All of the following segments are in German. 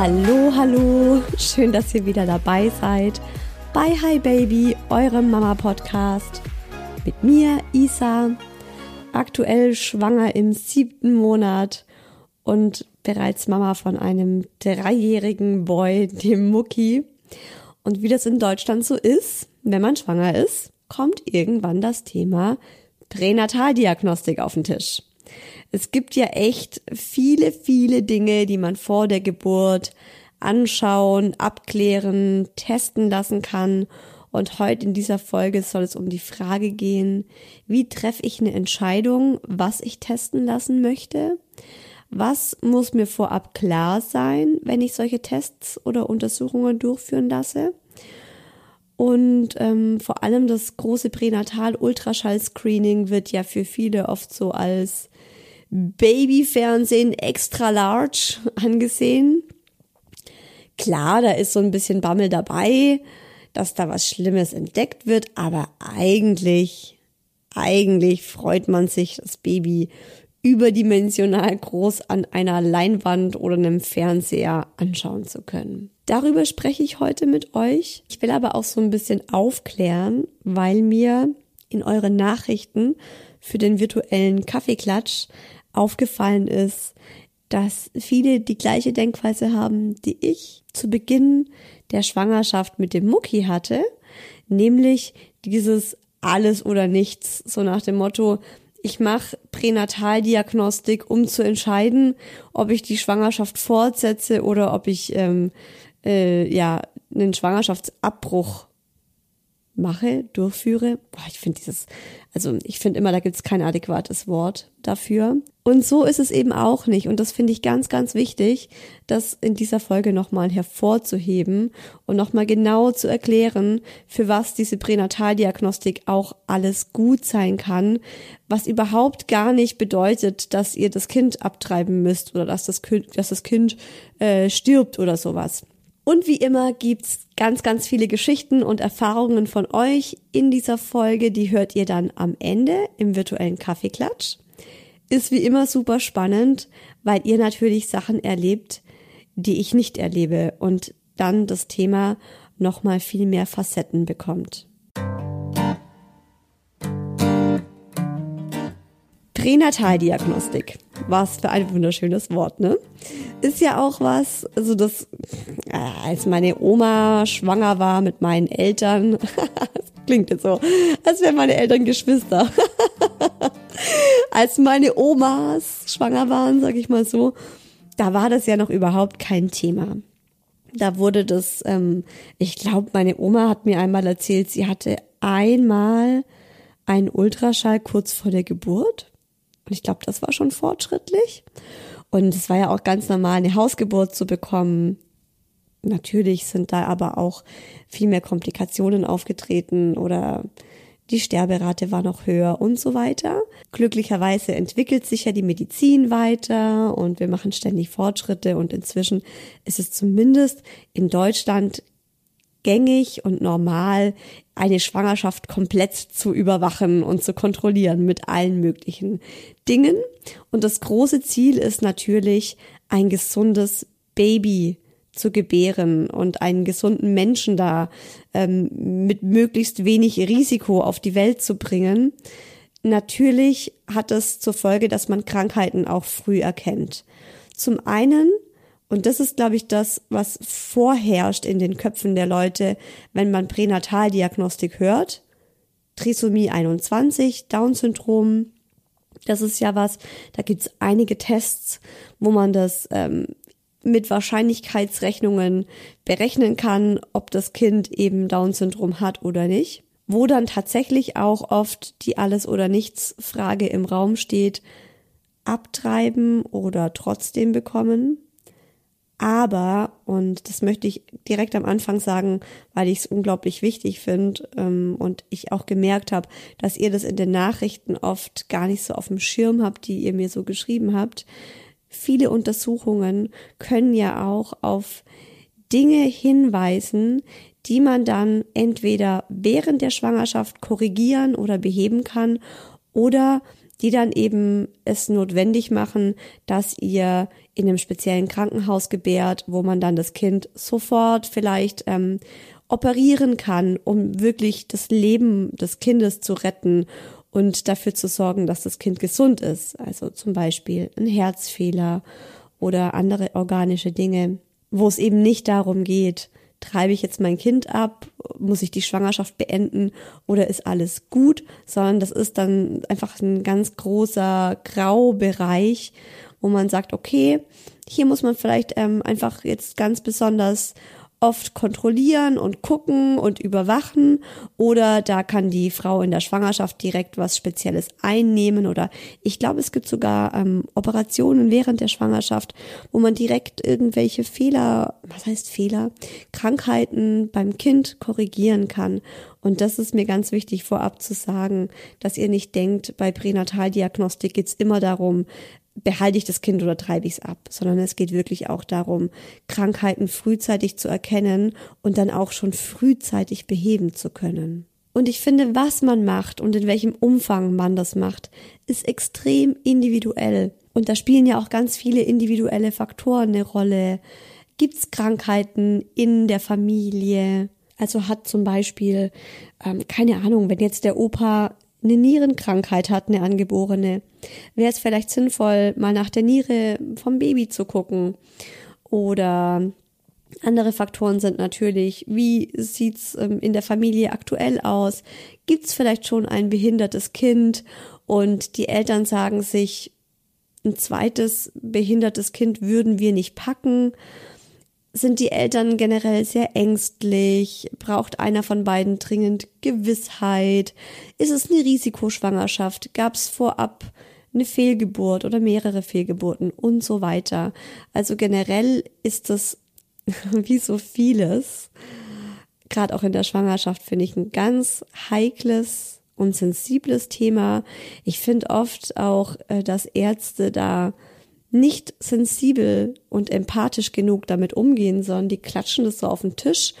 Hallo, hallo, schön, dass ihr wieder dabei seid bei Hi Baby, eurem Mama-Podcast. Mit mir, Isa, aktuell schwanger im siebten Monat und bereits Mama von einem dreijährigen Boy, dem Mucki. Und wie das in Deutschland so ist, wenn man schwanger ist, kommt irgendwann das Thema Pränataldiagnostik auf den Tisch. Es gibt ja echt viele, viele Dinge, die man vor der Geburt anschauen, abklären, testen lassen kann. Und heute in dieser Folge soll es um die Frage gehen, wie treffe ich eine Entscheidung, was ich testen lassen möchte? Was muss mir vorab klar sein, wenn ich solche Tests oder Untersuchungen durchführen lasse? Und ähm, vor allem das große Pränatal-Ultraschall-Screening wird ja für viele oft so als Babyfernsehen extra large angesehen. Klar, da ist so ein bisschen Bammel dabei, dass da was Schlimmes entdeckt wird, aber eigentlich, eigentlich freut man sich, das Baby überdimensional groß an einer Leinwand oder einem Fernseher anschauen zu können. Darüber spreche ich heute mit euch. Ich will aber auch so ein bisschen aufklären, weil mir in euren Nachrichten für den virtuellen Kaffeeklatsch aufgefallen ist, dass viele die gleiche Denkweise haben, die ich zu Beginn der Schwangerschaft mit dem Mucki hatte, nämlich dieses alles oder nichts, so nach dem Motto, ich mache Pränataldiagnostik, um zu entscheiden, ob ich die Schwangerschaft fortsetze oder ob ich ähm, äh, ja einen Schwangerschaftsabbruch mache, durchführe. Boah, ich finde dieses, also ich finde immer, da gibt es kein adäquates Wort dafür. Und so ist es eben auch nicht. Und das finde ich ganz, ganz wichtig, das in dieser Folge nochmal hervorzuheben und nochmal genau zu erklären, für was diese Pränataldiagnostik auch alles gut sein kann, was überhaupt gar nicht bedeutet, dass ihr das Kind abtreiben müsst oder dass das Kind, dass das Kind äh, stirbt oder sowas. Und wie immer gibt's ganz, ganz viele Geschichten und Erfahrungen von euch in dieser Folge. Die hört ihr dann am Ende im virtuellen Kaffeeklatsch. Ist wie immer super spannend, weil ihr natürlich Sachen erlebt, die ich nicht erlebe und dann das Thema nochmal viel mehr Facetten bekommt. Pränataldiagnostik. Was für ein wunderschönes Wort, ne? Ist ja auch was, also das, äh, als meine Oma schwanger war mit meinen Eltern, klingt jetzt so, als wären meine Eltern Geschwister. als meine Omas schwanger waren, sag ich mal so, da war das ja noch überhaupt kein Thema. Da wurde das, ähm, ich glaube, meine Oma hat mir einmal erzählt, sie hatte einmal einen Ultraschall kurz vor der Geburt. Und ich glaube, das war schon fortschrittlich. Und es war ja auch ganz normal, eine Hausgeburt zu bekommen. Natürlich sind da aber auch viel mehr Komplikationen aufgetreten oder die Sterberate war noch höher und so weiter. Glücklicherweise entwickelt sich ja die Medizin weiter und wir machen ständig Fortschritte und inzwischen ist es zumindest in Deutschland gängig und normal, eine Schwangerschaft komplett zu überwachen und zu kontrollieren mit allen möglichen Dingen. Und das große Ziel ist natürlich, ein gesundes Baby zu gebären und einen gesunden Menschen da ähm, mit möglichst wenig Risiko auf die Welt zu bringen. Natürlich hat es zur Folge, dass man Krankheiten auch früh erkennt. Zum einen, und das ist, glaube ich, das, was vorherrscht in den Köpfen der Leute, wenn man Pränataldiagnostik hört. Trisomie 21, Down-Syndrom, das ist ja was, da gibt's einige Tests, wo man das ähm, mit Wahrscheinlichkeitsrechnungen berechnen kann, ob das Kind eben Down-Syndrom hat oder nicht. Wo dann tatsächlich auch oft die Alles- oder Nichts-Frage im Raum steht, abtreiben oder trotzdem bekommen. Aber, und das möchte ich direkt am Anfang sagen, weil ich es unglaublich wichtig finde ähm, und ich auch gemerkt habe, dass ihr das in den Nachrichten oft gar nicht so auf dem Schirm habt, die ihr mir so geschrieben habt. Viele Untersuchungen können ja auch auf Dinge hinweisen, die man dann entweder während der Schwangerschaft korrigieren oder beheben kann oder die dann eben es notwendig machen, dass ihr in einem speziellen Krankenhaus gebärt, wo man dann das Kind sofort vielleicht ähm, operieren kann, um wirklich das Leben des Kindes zu retten und dafür zu sorgen, dass das Kind gesund ist. Also zum Beispiel ein Herzfehler oder andere organische Dinge, wo es eben nicht darum geht, treibe ich jetzt mein Kind ab, muss ich die Schwangerschaft beenden oder ist alles gut, sondern das ist dann einfach ein ganz großer Graubereich, wo man sagt, okay, hier muss man vielleicht ähm, einfach jetzt ganz besonders oft kontrollieren und gucken und überwachen oder da kann die Frau in der Schwangerschaft direkt was Spezielles einnehmen oder ich glaube, es gibt sogar ähm, Operationen während der Schwangerschaft, wo man direkt irgendwelche Fehler, was heißt Fehler, Krankheiten beim Kind korrigieren kann. Und das ist mir ganz wichtig vorab zu sagen, dass ihr nicht denkt, bei Pränataldiagnostik geht's immer darum, behalte ich das Kind oder treibe ich es ab, sondern es geht wirklich auch darum, Krankheiten frühzeitig zu erkennen und dann auch schon frühzeitig beheben zu können. Und ich finde, was man macht und in welchem Umfang man das macht, ist extrem individuell. Und da spielen ja auch ganz viele individuelle Faktoren eine Rolle. Gibt's Krankheiten in der Familie? Also hat zum Beispiel, ähm, keine Ahnung, wenn jetzt der Opa eine Nierenkrankheit hat, eine angeborene, wäre es vielleicht sinnvoll, mal nach der Niere vom Baby zu gucken. Oder andere Faktoren sind natürlich, wie sieht's ähm, in der Familie aktuell aus? Gibt's vielleicht schon ein behindertes Kind und die Eltern sagen sich, ein zweites behindertes Kind würden wir nicht packen sind die Eltern generell sehr ängstlich? Braucht einer von beiden dringend Gewissheit? Ist es eine Risikoschwangerschaft? Gab es vorab eine Fehlgeburt oder mehrere Fehlgeburten und so weiter? Also generell ist das wie so vieles, gerade auch in der Schwangerschaft, finde ich ein ganz heikles und sensibles Thema. Ich finde oft auch, äh, dass Ärzte da nicht sensibel und empathisch genug damit umgehen, sondern die klatschen das so auf den Tisch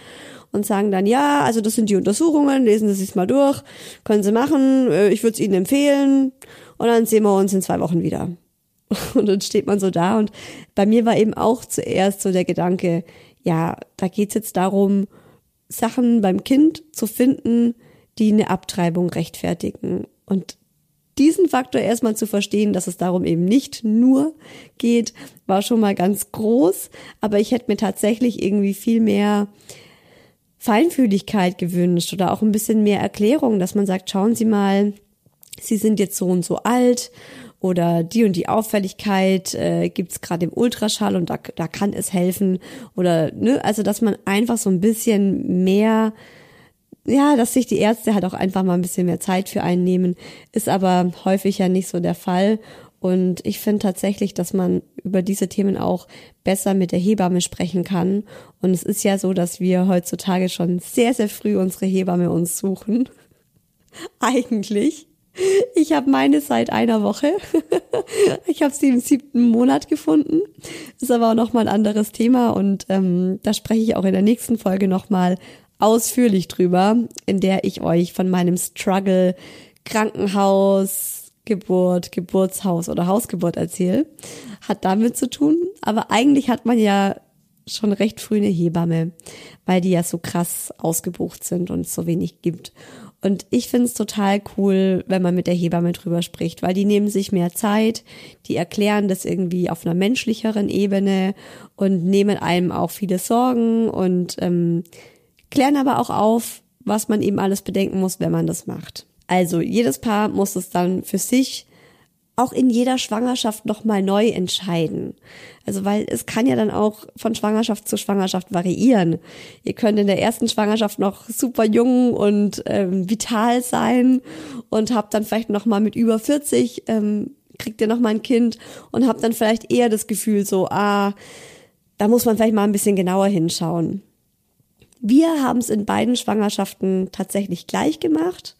und sagen dann, ja, also das sind die Untersuchungen, lesen Sie sich mal durch, können Sie machen, äh, ich würde es Ihnen empfehlen und dann sehen wir uns in zwei Wochen wieder. Und dann steht man so da und bei mir war eben auch zuerst so der Gedanke, ja, da geht's jetzt darum, Sachen beim Kind zu finden, die eine Abtreibung rechtfertigen. Und diesen Faktor erstmal zu verstehen, dass es darum eben nicht nur geht, war schon mal ganz groß. Aber ich hätte mir tatsächlich irgendwie viel mehr Feinfühligkeit gewünscht oder auch ein bisschen mehr Erklärung, dass man sagt, schauen Sie mal, Sie sind jetzt so und so alt oder die und die Auffälligkeit äh, gibt es gerade im Ultraschall und da, da kann es helfen oder ne, also dass man einfach so ein bisschen mehr ja, dass sich die Ärzte halt auch einfach mal ein bisschen mehr Zeit für einnehmen, ist aber häufig ja nicht so der Fall. Und ich finde tatsächlich, dass man über diese Themen auch besser mit der Hebamme sprechen kann. Und es ist ja so, dass wir heutzutage schon sehr, sehr früh unsere Hebamme uns suchen. Eigentlich. Ich habe meine seit einer Woche. ich habe sie im siebten Monat gefunden. Ist aber auch nochmal ein anderes Thema und ähm, da spreche ich auch in der nächsten Folge nochmal ausführlich drüber, in der ich euch von meinem Struggle Krankenhaus, Geburt, Geburtshaus oder Hausgeburt erzähle. Hat damit zu tun. Aber eigentlich hat man ja schon recht früh eine Hebamme, weil die ja so krass ausgebucht sind und es so wenig gibt. Und ich finde es total cool, wenn man mit der Hebamme drüber spricht, weil die nehmen sich mehr Zeit, die erklären das irgendwie auf einer menschlicheren Ebene und nehmen einem auch viele Sorgen und ähm, klären aber auch auf, was man eben alles bedenken muss, wenn man das macht. Also jedes Paar muss es dann für sich auch in jeder Schwangerschaft nochmal neu entscheiden. Also weil es kann ja dann auch von Schwangerschaft zu Schwangerschaft variieren. Ihr könnt in der ersten Schwangerschaft noch super jung und ähm, vital sein und habt dann vielleicht nochmal mit über 40 ähm, kriegt ihr nochmal ein Kind und habt dann vielleicht eher das Gefühl so, ah, da muss man vielleicht mal ein bisschen genauer hinschauen. Wir haben es in beiden Schwangerschaften tatsächlich gleich gemacht.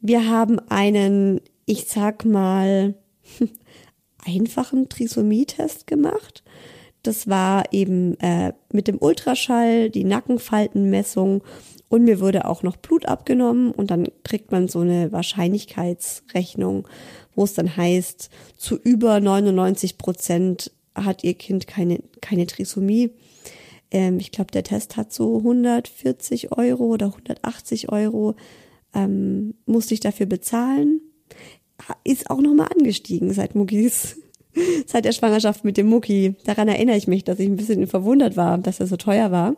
Wir haben einen ich sag mal, einfachen Trisomie-Test gemacht. Das war eben äh, mit dem Ultraschall, die Nackenfaltenmessung und mir wurde auch noch Blut abgenommen und dann kriegt man so eine Wahrscheinlichkeitsrechnung, wo es dann heißt, zu über 99 Prozent hat ihr Kind keine, keine Trisomie. Ähm, ich glaube, der Test hat so 140 Euro oder 180 Euro, ähm, musste ich dafür bezahlen ist auch nochmal angestiegen seit Muckis, seit der Schwangerschaft mit dem Mucki. Daran erinnere ich mich, dass ich ein bisschen verwundert war, dass er so teuer war.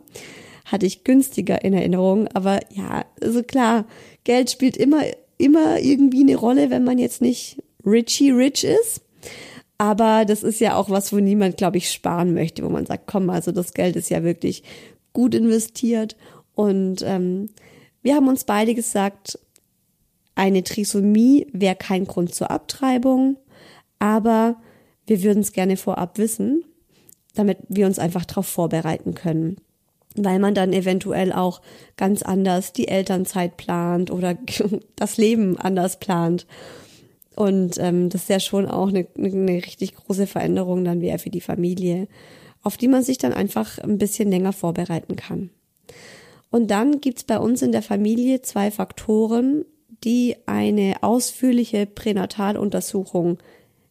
Hatte ich günstiger in Erinnerung, aber ja, also klar, Geld spielt immer, immer irgendwie eine Rolle, wenn man jetzt nicht richy rich ist. Aber das ist ja auch was, wo niemand, glaube ich, sparen möchte, wo man sagt, komm, also das Geld ist ja wirklich gut investiert. Und ähm, wir haben uns beide gesagt, eine Trisomie wäre kein Grund zur Abtreibung, aber wir würden es gerne vorab wissen, damit wir uns einfach darauf vorbereiten können. Weil man dann eventuell auch ganz anders die Elternzeit plant oder das Leben anders plant. Und ähm, das ist ja schon auch eine, eine richtig große Veränderung dann wäre für die Familie, auf die man sich dann einfach ein bisschen länger vorbereiten kann. Und dann gibt's bei uns in der Familie zwei Faktoren, die eine ausführliche Pränataluntersuchung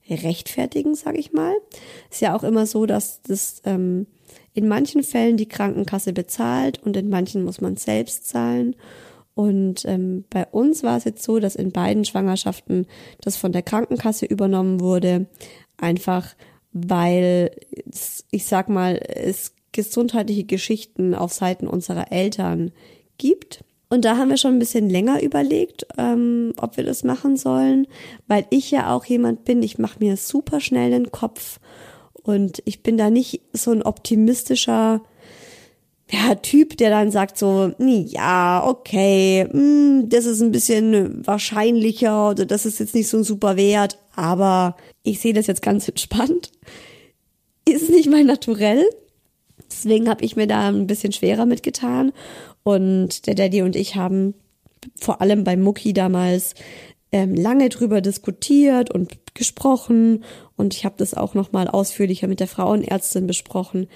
rechtfertigen, sage ich mal. Ist ja auch immer so, dass das ähm, in manchen Fällen die Krankenkasse bezahlt und in manchen muss man selbst zahlen. Und ähm, bei uns war es jetzt so, dass in beiden Schwangerschaften das von der Krankenkasse übernommen wurde, einfach weil ich sag mal, es gesundheitliche Geschichten auf Seiten unserer Eltern gibt. Und da haben wir schon ein bisschen länger überlegt, ähm, ob wir das machen sollen, weil ich ja auch jemand bin, ich mache mir super schnell den Kopf. Und ich bin da nicht so ein optimistischer ja, Typ, der dann sagt so, ja, okay, mh, hm, das ist ein bisschen wahrscheinlicher oder das ist jetzt nicht so ein super Wert, aber ich sehe das jetzt ganz entspannt. Ist nicht mein Naturell. Deswegen habe ich mir da ein bisschen schwerer mitgetan und der Daddy und ich haben vor allem bei Mucki damals ähm, lange drüber diskutiert und gesprochen und ich habe das auch noch mal ausführlicher mit der Frauenärztin besprochen.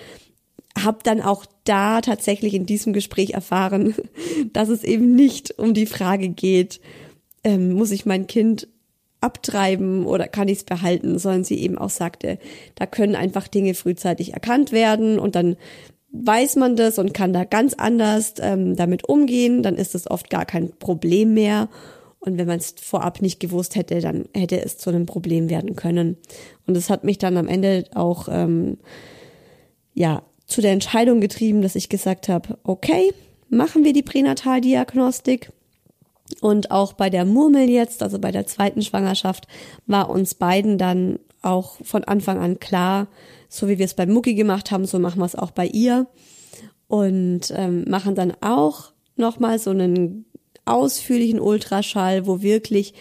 Hab dann auch da tatsächlich in diesem Gespräch erfahren, dass es eben nicht um die Frage geht, ähm, muss ich mein Kind abtreiben oder kann ich es behalten, sondern sie eben auch sagte, da können einfach Dinge frühzeitig erkannt werden und dann weiß man das und kann da ganz anders ähm, damit umgehen, dann ist es oft gar kein Problem mehr. Und wenn man es vorab nicht gewusst hätte, dann hätte es zu einem Problem werden können. Und es hat mich dann am Ende auch ähm, ja zu der Entscheidung getrieben, dass ich gesagt habe, okay, machen wir die Pränataldiagnostik. Und auch bei der Murmel jetzt, also bei der zweiten Schwangerschaft, war uns beiden dann auch von Anfang an klar, so wie wir es bei Mucki gemacht haben, so machen wir es auch bei ihr. Und ähm, machen dann auch nochmal so einen ausführlichen Ultraschall, wo wirklich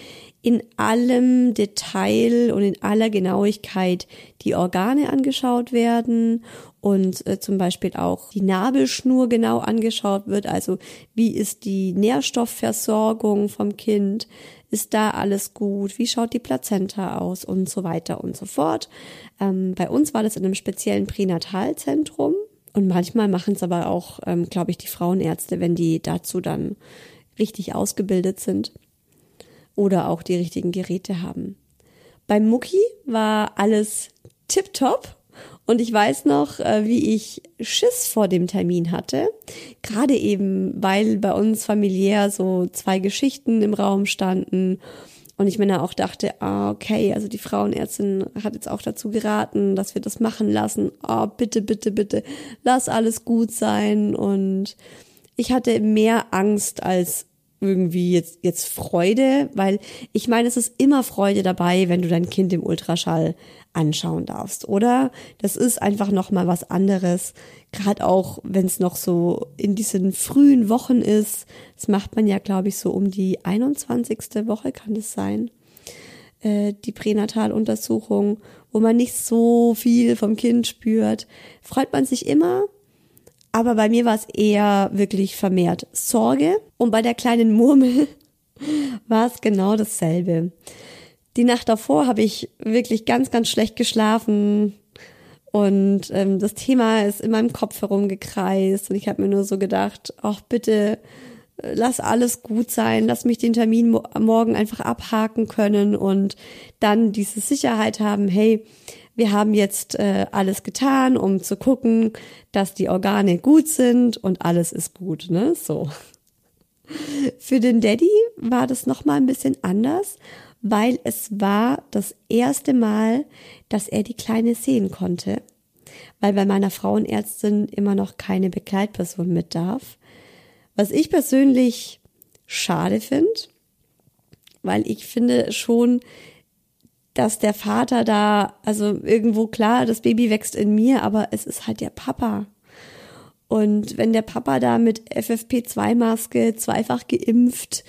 in allem Detail und in aller Genauigkeit die Organe angeschaut werden und äh, zum Beispiel auch die Nabelschnur genau angeschaut wird. Also wie ist die Nährstoffversorgung vom Kind? Ist da alles gut? Wie schaut die Plazenta aus? Und so weiter und so fort. Ähm, bei uns war das in einem speziellen Pränatalzentrum. Und manchmal machen es aber auch, ähm, glaube ich, die Frauenärzte, wenn die dazu dann richtig ausgebildet sind oder auch die richtigen Geräte haben. Beim Mucki war alles tipptopp. Und ich weiß noch, äh, wie ich Schiss vor dem Termin hatte. Gerade eben, weil bei uns familiär so zwei Geschichten im Raum standen. Und ich mir dann auch dachte, ah, okay, also die Frauenärztin hat jetzt auch dazu geraten, dass wir das machen lassen. Oh, bitte, bitte, bitte, lass alles gut sein. Und ich hatte mehr Angst als irgendwie jetzt, jetzt Freude, weil ich meine, es ist immer Freude dabei, wenn du dein Kind im Ultraschall anschauen darfst, oder? Das ist einfach nochmal was anderes. Gerade auch, wenn es noch so in diesen frühen Wochen ist. Das macht man ja, glaube ich, so um die 21. Woche kann das sein. Äh, die Pränataluntersuchung, wo man nicht so viel vom Kind spürt. Freut man sich immer, aber bei mir war es eher wirklich vermehrt Sorge. Und bei der kleinen Murmel war es genau dasselbe. Die Nacht davor habe ich wirklich ganz, ganz schlecht geschlafen. Und ähm, das Thema ist in meinem Kopf herumgekreist. Und ich habe mir nur so gedacht, ach bitte, äh, lass alles gut sein, lass mich den Termin mo morgen einfach abhaken können und dann diese Sicherheit haben, hey, wir haben jetzt äh, alles getan, um zu gucken, dass die Organe gut sind und alles ist gut, ne? So. Für den Daddy war das noch mal ein bisschen anders, weil es war das erste Mal, dass er die Kleine sehen konnte, weil bei meiner Frauenärztin immer noch keine Begleitperson mit darf. Was ich persönlich schade finde, weil ich finde schon, dass der Vater da, also irgendwo klar, das Baby wächst in mir, aber es ist halt der Papa. Und wenn der Papa da mit FFP2-Maske zweifach geimpft,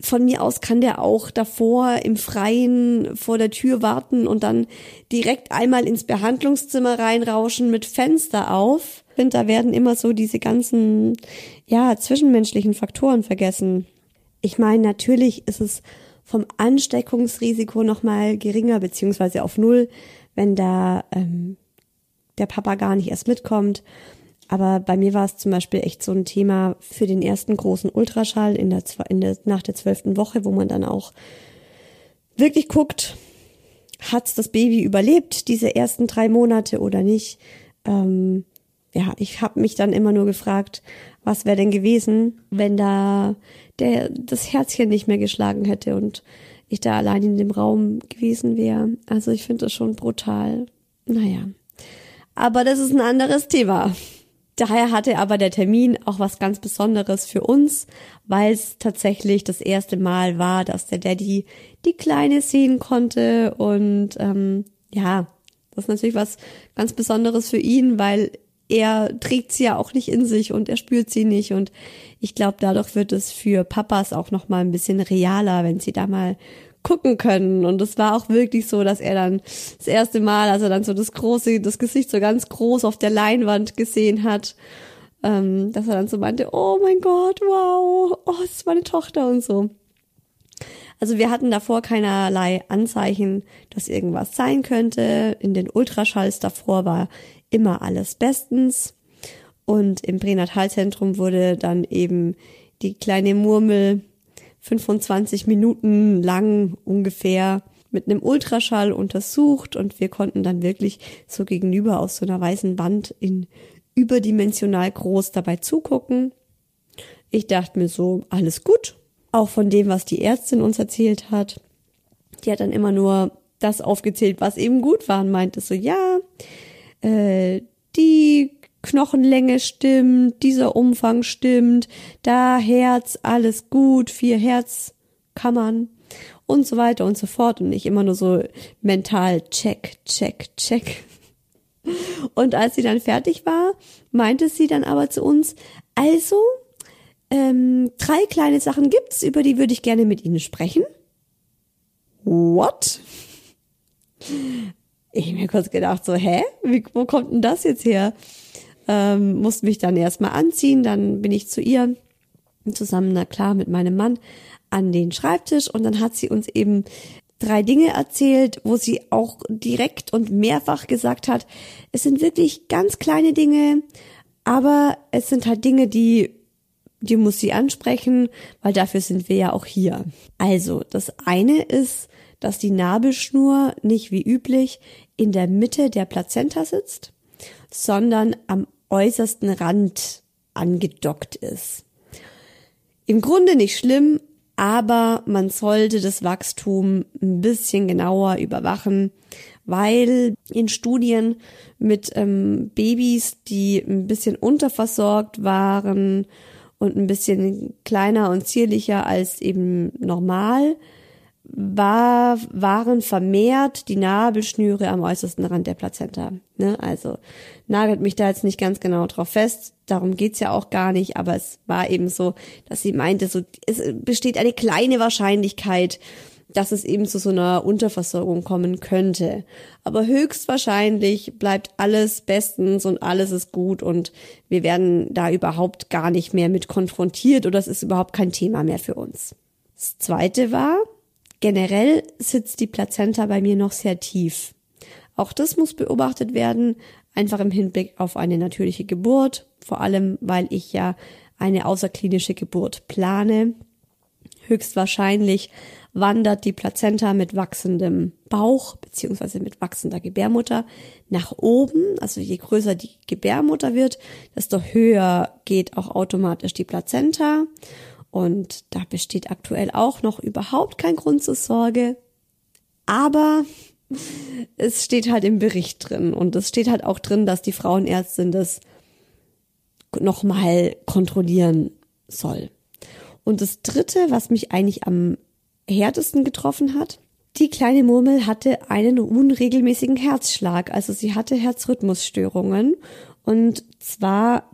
von mir aus kann der auch davor im Freien vor der Tür warten und dann direkt einmal ins Behandlungszimmer reinrauschen mit Fenster auf. Und da werden immer so diese ganzen, ja, zwischenmenschlichen Faktoren vergessen. Ich meine, natürlich ist es vom Ansteckungsrisiko nochmal geringer, beziehungsweise auf Null, wenn da ähm, der Papa gar nicht erst mitkommt. Aber bei mir war es zum Beispiel echt so ein Thema für den ersten großen Ultraschall in der, in der, nach der zwölften Woche, wo man dann auch wirklich guckt, hat's das Baby überlebt, diese ersten drei Monate oder nicht. Ähm, ja, ich habe mich dann immer nur gefragt, was wäre denn gewesen, wenn da der das Herzchen nicht mehr geschlagen hätte und ich da allein in dem Raum gewesen wäre. Also ich finde das schon brutal. Naja. Aber das ist ein anderes Thema. Daher hatte aber der Termin auch was ganz Besonderes für uns, weil es tatsächlich das erste Mal war, dass der Daddy die Kleine sehen konnte. Und ähm, ja, das ist natürlich was ganz Besonderes für ihn, weil er trägt sie ja auch nicht in sich und er spürt sie nicht und ich glaube, dadurch wird es für Papas auch noch mal ein bisschen realer, wenn sie da mal gucken können und es war auch wirklich so, dass er dann das erste Mal, als er dann so das große, das Gesicht so ganz groß auf der Leinwand gesehen hat, ähm, dass er dann so meinte, oh mein Gott, wow, oh, das ist meine Tochter und so. Also wir hatten davor keinerlei Anzeichen, dass irgendwas sein könnte. In den Ultraschalls davor war immer alles bestens. Und im Pränatalzentrum wurde dann eben die kleine Murmel 25 Minuten lang ungefähr mit einem Ultraschall untersucht und wir konnten dann wirklich so gegenüber aus so einer weißen Wand in überdimensional groß dabei zugucken. Ich dachte mir so, alles gut. Auch von dem, was die Ärztin uns erzählt hat. Die hat dann immer nur das aufgezählt, was eben gut war und meinte so, ja, äh, die Knochenlänge stimmt, dieser Umfang stimmt, da Herz, alles gut, vier Herzkammern und so weiter und so fort und nicht immer nur so mental check, check, check. Und als sie dann fertig war, meinte sie dann aber zu uns, also, ähm, drei kleine Sachen gibt's, über die würde ich gerne mit Ihnen sprechen. What? Ich mir kurz gedacht, so, hä? Wie, wo kommt denn das jetzt her? Ähm, musste mich dann erstmal anziehen, dann bin ich zu ihr zusammen, na klar, mit meinem Mann an den Schreibtisch und dann hat sie uns eben drei Dinge erzählt, wo sie auch direkt und mehrfach gesagt hat, es sind wirklich ganz kleine Dinge, aber es sind halt Dinge, die die muss sie ansprechen, weil dafür sind wir ja auch hier. Also, das eine ist, dass die Nabelschnur nicht wie üblich in der Mitte der Plazenta sitzt, sondern am äußersten Rand angedockt ist. Im Grunde nicht schlimm, aber man sollte das Wachstum ein bisschen genauer überwachen, weil in Studien mit ähm, Babys, die ein bisschen unterversorgt waren und ein bisschen kleiner und zierlicher als eben normal, war, waren vermehrt die Nabelschnüre am äußersten Rand der Plazenta. Ne? Also nagelt mich da jetzt nicht ganz genau drauf fest, darum geht's ja auch gar nicht, aber es war eben so, dass sie meinte, so, es besteht eine kleine Wahrscheinlichkeit, dass es eben zu so einer Unterversorgung kommen könnte. Aber höchstwahrscheinlich bleibt alles bestens und alles ist gut und wir werden da überhaupt gar nicht mehr mit konfrontiert oder es ist überhaupt kein Thema mehr für uns. Das zweite war, Generell sitzt die Plazenta bei mir noch sehr tief. Auch das muss beobachtet werden, einfach im Hinblick auf eine natürliche Geburt, vor allem weil ich ja eine außerklinische Geburt plane. Höchstwahrscheinlich wandert die Plazenta mit wachsendem Bauch beziehungsweise mit wachsender Gebärmutter nach oben. Also je größer die Gebärmutter wird, desto höher geht auch automatisch die Plazenta. Und da besteht aktuell auch noch überhaupt kein Grund zur Sorge. Aber es steht halt im Bericht drin und es steht halt auch drin, dass die Frauenärztin das nochmal kontrollieren soll. Und das dritte, was mich eigentlich am härtesten getroffen hat, die kleine Murmel hatte einen unregelmäßigen Herzschlag, also sie hatte Herzrhythmusstörungen und zwar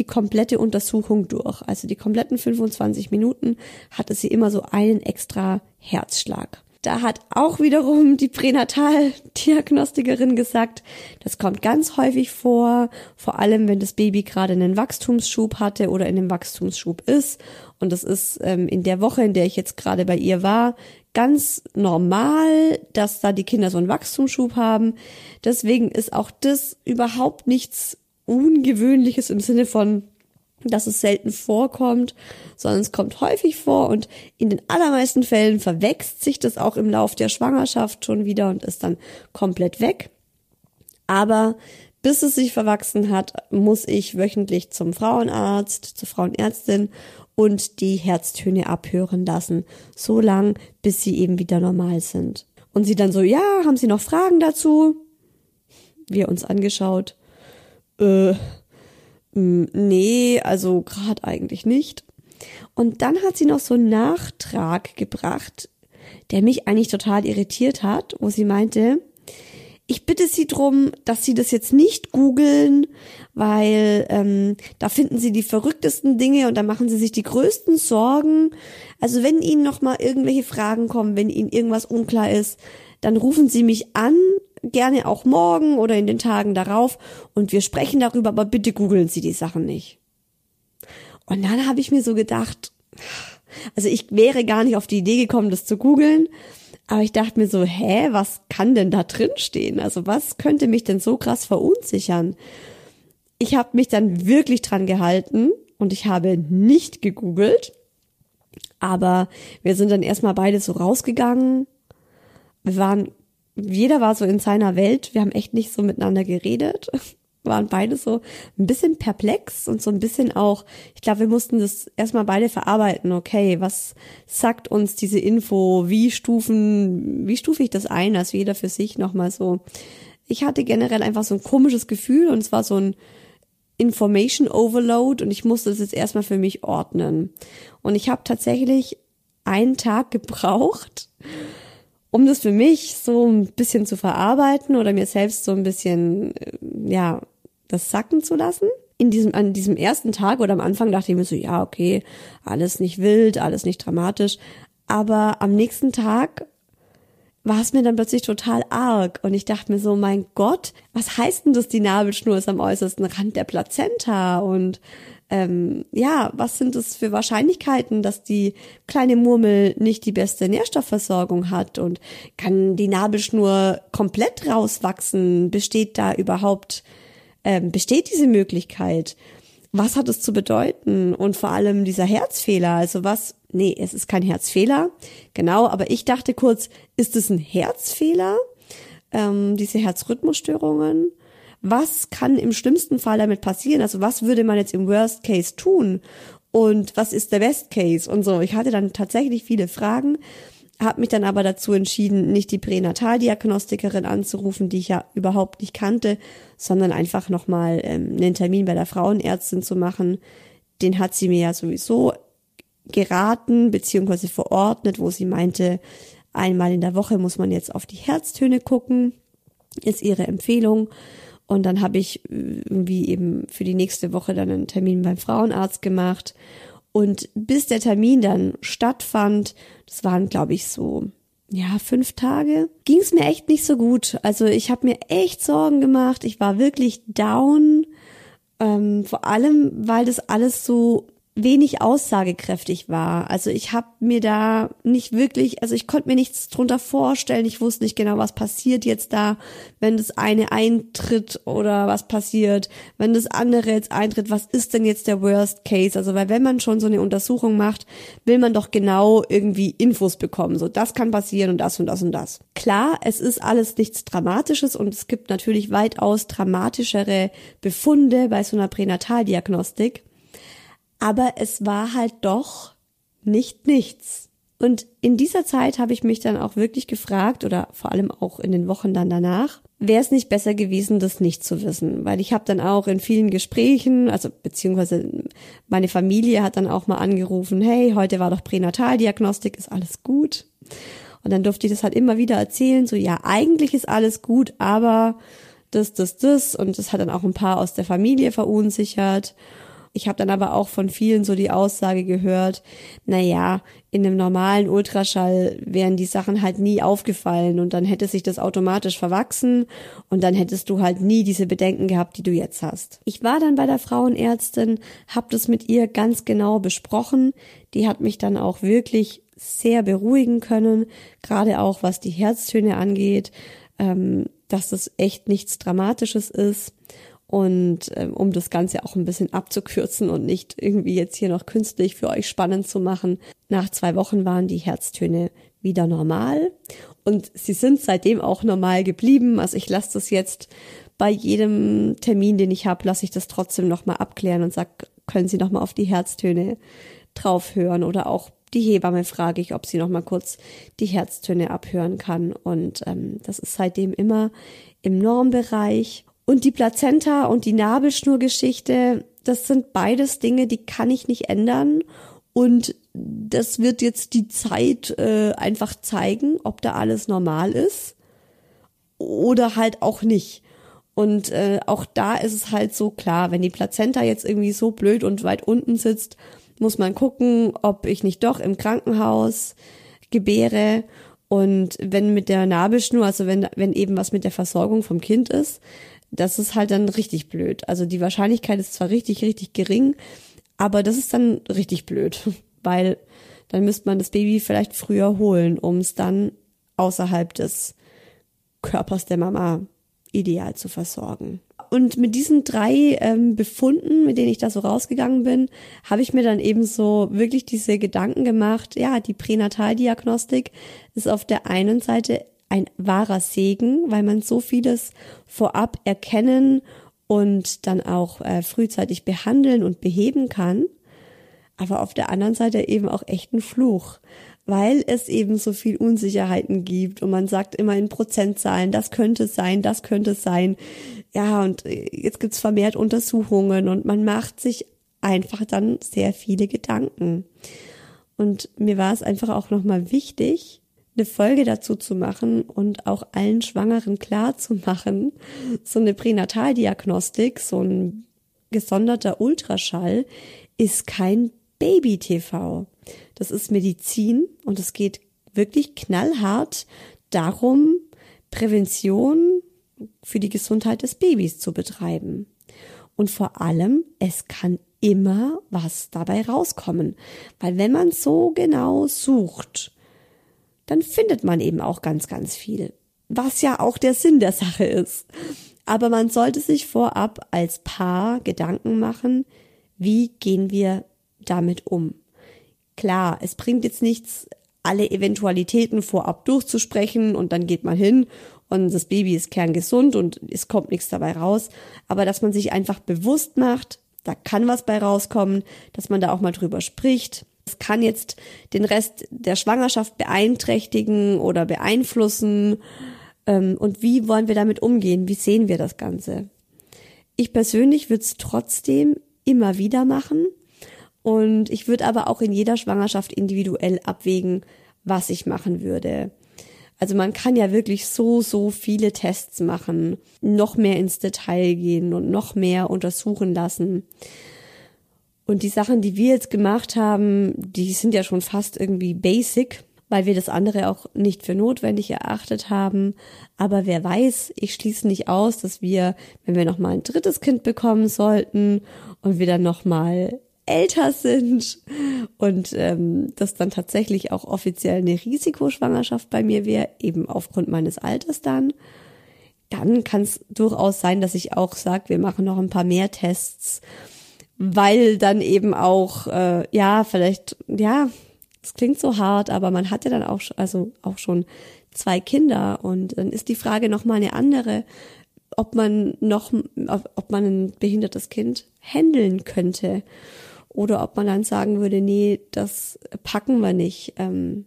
die komplette Untersuchung durch. Also die kompletten 25 Minuten hatte sie immer so einen extra Herzschlag. Da hat auch wiederum die Pränataldiagnostikerin gesagt, das kommt ganz häufig vor, vor allem wenn das Baby gerade einen Wachstumsschub hatte oder in einem Wachstumsschub ist. Und das ist ähm, in der Woche, in der ich jetzt gerade bei ihr war, ganz normal, dass da die Kinder so einen Wachstumsschub haben. Deswegen ist auch das überhaupt nichts Ungewöhnliches im Sinne von, dass es selten vorkommt, sondern es kommt häufig vor und in den allermeisten Fällen verwächst sich das auch im Lauf der Schwangerschaft schon wieder und ist dann komplett weg. Aber bis es sich verwachsen hat, muss ich wöchentlich zum Frauenarzt, zur Frauenärztin und die Herztöne abhören lassen, so lang, bis sie eben wieder normal sind. Und sie dann so, ja, haben Sie noch Fragen dazu? Wir uns angeschaut äh, nee, also gerade eigentlich nicht. Und dann hat sie noch so einen Nachtrag gebracht, der mich eigentlich total irritiert hat, wo sie meinte, ich bitte Sie drum, dass Sie das jetzt nicht googeln, weil ähm, da finden Sie die verrücktesten Dinge und da machen Sie sich die größten Sorgen. Also wenn Ihnen noch mal irgendwelche Fragen kommen, wenn Ihnen irgendwas unklar ist, dann rufen Sie mich an gerne auch morgen oder in den Tagen darauf und wir sprechen darüber, aber bitte googeln Sie die Sachen nicht. Und dann habe ich mir so gedacht, also ich wäre gar nicht auf die Idee gekommen, das zu googeln, aber ich dachte mir so, hä, was kann denn da drin stehen? Also was könnte mich denn so krass verunsichern? Ich habe mich dann wirklich dran gehalten und ich habe nicht gegoogelt, aber wir sind dann erstmal beide so rausgegangen. Wir waren jeder war so in seiner Welt. Wir haben echt nicht so miteinander geredet. Waren beide so ein bisschen perplex und so ein bisschen auch, ich glaube, wir mussten das erstmal beide verarbeiten. Okay, was sagt uns diese Info? Wie stufen, wie stufe ich das ein? Also jeder für sich nochmal so. Ich hatte generell einfach so ein komisches Gefühl und es war so ein, Information Overload und ich musste das jetzt erstmal für mich ordnen. Und ich habe tatsächlich einen Tag gebraucht, um das für mich so ein bisschen zu verarbeiten oder mir selbst so ein bisschen, äh, ja, das sacken zu lassen. In diesem, an diesem ersten Tag oder am Anfang dachte ich mir so, ja, okay, alles nicht wild, alles nicht dramatisch. Aber am nächsten Tag war es mir dann plötzlich total arg und ich dachte mir so, mein Gott, was heißt denn das, die Nabelschnur ist am äußersten Rand der Plazenta und ähm, ja, was sind es für Wahrscheinlichkeiten, dass die kleine Murmel nicht die beste Nährstoffversorgung hat und kann die Nabelschnur komplett rauswachsen? Besteht da überhaupt, ähm, besteht diese Möglichkeit? Was hat es zu bedeuten? Und vor allem dieser Herzfehler, also was, nee, es ist kein Herzfehler, genau, aber ich dachte kurz, ist es ein Herzfehler? Ähm, diese Herzrhythmusstörungen? Was kann im schlimmsten Fall damit passieren? Also was würde man jetzt im Worst Case tun? Und was ist der Best Case? Und so. Ich hatte dann tatsächlich viele Fragen, habe mich dann aber dazu entschieden, nicht die Pränataldiagnostikerin anzurufen, die ich ja überhaupt nicht kannte, sondern einfach nochmal ähm, einen Termin bei der Frauenärztin zu machen. Den hat sie mir ja sowieso geraten beziehungsweise verordnet, wo sie meinte, einmal in der Woche muss man jetzt auf die Herztöne gucken, ist ihre Empfehlung. Und dann habe ich äh, irgendwie eben für die nächste Woche dann einen Termin beim Frauenarzt gemacht. Und bis der Termin dann stattfand, das waren, glaube ich, so, ja, fünf Tage, ging es mir echt nicht so gut. Also ich habe mir echt Sorgen gemacht. Ich war wirklich down. Ähm, vor allem, weil das alles so wenig aussagekräftig war. Also ich habe mir da nicht wirklich, also ich konnte mir nichts drunter vorstellen. Ich wusste nicht genau, was passiert jetzt da, wenn das eine eintritt oder was passiert, wenn das andere jetzt eintritt. Was ist denn jetzt der Worst Case? Also weil wenn man schon so eine Untersuchung macht, will man doch genau irgendwie Infos bekommen. So das kann passieren und das und das und das. Klar, es ist alles nichts Dramatisches und es gibt natürlich weitaus dramatischere Befunde bei so einer Pränataldiagnostik aber es war halt doch nicht nichts. Und in dieser Zeit habe ich mich dann auch wirklich gefragt, oder vor allem auch in den Wochen dann danach, wäre es nicht besser gewesen, das nicht zu wissen. Weil ich habe dann auch in vielen Gesprächen, also beziehungsweise meine Familie hat dann auch mal angerufen, hey, heute war doch Pränataldiagnostik, ist alles gut? Und dann durfte ich das halt immer wieder erzählen, so ja, eigentlich ist alles gut, aber das, das, das. Und das hat dann auch ein paar aus der Familie verunsichert. Ich habe dann aber auch von vielen so die Aussage gehört, na ja, in einem normalen Ultraschall wären die Sachen halt nie aufgefallen und dann hätte sich das automatisch verwachsen und dann hättest du halt nie diese Bedenken gehabt, die du jetzt hast. Ich war dann bei der Frauenärztin, habe das mit ihr ganz genau besprochen. Die hat mich dann auch wirklich sehr beruhigen können, gerade auch was die Herztöne angeht, ähm, dass das echt nichts Dramatisches ist. Und ähm, um das Ganze auch ein bisschen abzukürzen und nicht irgendwie jetzt hier noch künstlich für euch spannend zu machen, nach zwei Wochen waren die Herztöne wieder normal und sie sind seitdem auch normal geblieben. Also ich lasse das jetzt bei jedem Termin, den ich habe, lasse ich das trotzdem nochmal abklären und sag, können Sie nochmal auf die Herztöne drauf hören oder auch die Hebamme frage ich, ob sie nochmal kurz die Herztöne abhören kann. Und ähm, das ist seitdem immer im Normbereich. Und die Plazenta und die Nabelschnurgeschichte, das sind beides Dinge, die kann ich nicht ändern. Und das wird jetzt die Zeit äh, einfach zeigen, ob da alles normal ist oder halt auch nicht. Und äh, auch da ist es halt so klar, wenn die Plazenta jetzt irgendwie so blöd und weit unten sitzt, muss man gucken, ob ich nicht doch im Krankenhaus gebäre. Und wenn mit der Nabelschnur, also wenn, wenn eben was mit der Versorgung vom Kind ist, das ist halt dann richtig blöd. Also die Wahrscheinlichkeit ist zwar richtig, richtig gering, aber das ist dann richtig blöd, weil dann müsste man das Baby vielleicht früher holen, um es dann außerhalb des Körpers der Mama ideal zu versorgen. Und mit diesen drei ähm, Befunden, mit denen ich da so rausgegangen bin, habe ich mir dann eben so wirklich diese Gedanken gemacht, ja, die Pränataldiagnostik ist auf der einen Seite ein wahrer Segen, weil man so vieles vorab erkennen und dann auch äh, frühzeitig behandeln und beheben kann. Aber auf der anderen Seite eben auch echt ein Fluch, weil es eben so viel Unsicherheiten gibt und man sagt immer in Prozentzahlen, das könnte sein, das könnte sein. ja, und äh, jetzt gibt's vermehrt Untersuchungen und man macht sich einfach dann sehr viele Gedanken. Und mir war es einfach auch nochmal wichtig, eine Folge dazu zu machen und auch allen Schwangeren klar zu machen, so eine Pränataldiagnostik, so ein gesonderter Ultraschall ist kein Baby-TV. Das ist Medizin und es geht wirklich knallhart darum, Prävention für die Gesundheit des Babys zu betreiben. Und vor allem, es kann immer was dabei rauskommen. Weil wenn man so genau sucht, dann findet man eben auch ganz, ganz viel. Was ja auch der Sinn der Sache ist. Aber man sollte sich vorab als Paar Gedanken machen, wie gehen wir damit um? Klar, es bringt jetzt nichts, alle Eventualitäten vorab durchzusprechen und dann geht man hin und das Baby ist kerngesund und es kommt nichts dabei raus. Aber dass man sich einfach bewusst macht, da kann was bei rauskommen, dass man da auch mal drüber spricht. Es kann jetzt den Rest der Schwangerschaft beeinträchtigen oder beeinflussen. Ähm, und wie wollen wir damit umgehen? Wie sehen wir das Ganze? Ich persönlich würde es trotzdem immer wieder machen. Und ich würde aber auch in jeder Schwangerschaft individuell abwägen, was ich machen würde. Also man kann ja wirklich so, so viele Tests machen, noch mehr ins Detail gehen und noch mehr untersuchen lassen. Und die Sachen, die wir jetzt gemacht haben, die sind ja schon fast irgendwie basic, weil wir das andere auch nicht für notwendig erachtet haben. Aber wer weiß, ich schließe nicht aus, dass wir, wenn wir nochmal ein drittes Kind bekommen sollten und wir dann nochmal älter sind und ähm, das dann tatsächlich auch offiziell eine Risikoschwangerschaft bei mir wäre, eben aufgrund meines Alters dann, dann kann es durchaus sein, dass ich auch sage, wir machen noch ein paar mehr Tests, weil dann eben auch, äh, ja, vielleicht, ja, es klingt so hart, aber man hatte dann auch, also auch schon zwei Kinder und dann ist die Frage noch mal eine andere, ob man noch, ob man ein behindertes Kind handeln könnte oder ob man dann sagen würde, nee, das packen wir nicht. Ähm,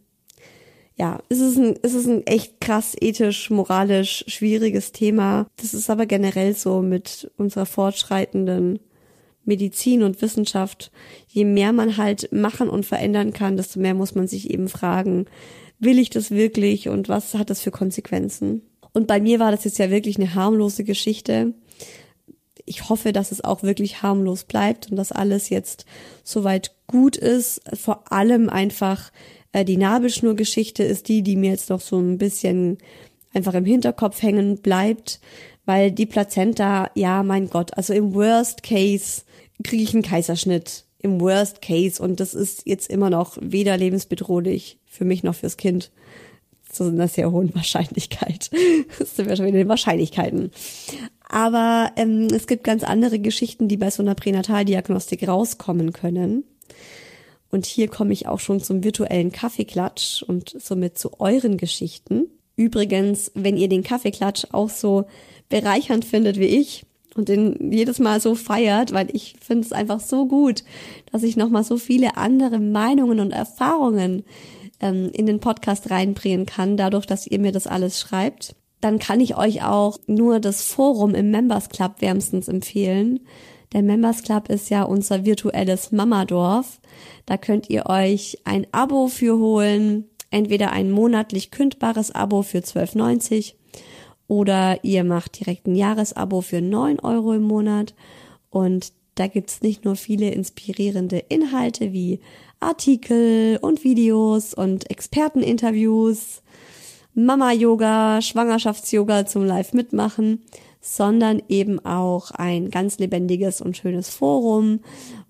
ja, es ist ein, es ist ein echt krass ethisch, moralisch schwieriges Thema. Das ist aber generell so mit unserer fortschreitenden Medizin und Wissenschaft. Je mehr man halt machen und verändern kann, desto mehr muss man sich eben fragen, will ich das wirklich und was hat das für Konsequenzen? Und bei mir war das jetzt ja wirklich eine harmlose Geschichte ich hoffe, dass es auch wirklich harmlos bleibt und dass alles jetzt soweit gut ist. Vor allem einfach äh, die Nabelschnurgeschichte ist die, die mir jetzt noch so ein bisschen einfach im Hinterkopf hängen bleibt, weil die Plazenta, ja, mein Gott, also im Worst Case kriege ich einen Kaiserschnitt. Im Worst Case und das ist jetzt immer noch weder lebensbedrohlich für mich noch fürs Kind zu einer sehr hohen Wahrscheinlichkeit. Das sind wir schon in den Wahrscheinlichkeiten. Aber ähm, es gibt ganz andere Geschichten, die bei so einer Pränataldiagnostik rauskommen können. Und hier komme ich auch schon zum virtuellen Kaffeeklatsch und somit zu euren Geschichten. Übrigens, wenn ihr den Kaffeeklatsch auch so bereichernd findet wie ich und den jedes Mal so feiert, weil ich finde es einfach so gut, dass ich nochmal so viele andere Meinungen und Erfahrungen ähm, in den Podcast reinbringen kann, dadurch, dass ihr mir das alles schreibt dann kann ich euch auch nur das Forum im Members Club wärmstens empfehlen. Der Members Club ist ja unser virtuelles Mamadorf. Da könnt ihr euch ein Abo für holen, entweder ein monatlich kündbares Abo für 12,90 oder ihr macht direkt ein Jahresabo für 9 Euro im Monat. Und da gibt's nicht nur viele inspirierende Inhalte wie Artikel und Videos und Experteninterviews, Mama-Yoga, Schwangerschafts-Yoga zum Live-Mitmachen, sondern eben auch ein ganz lebendiges und schönes Forum,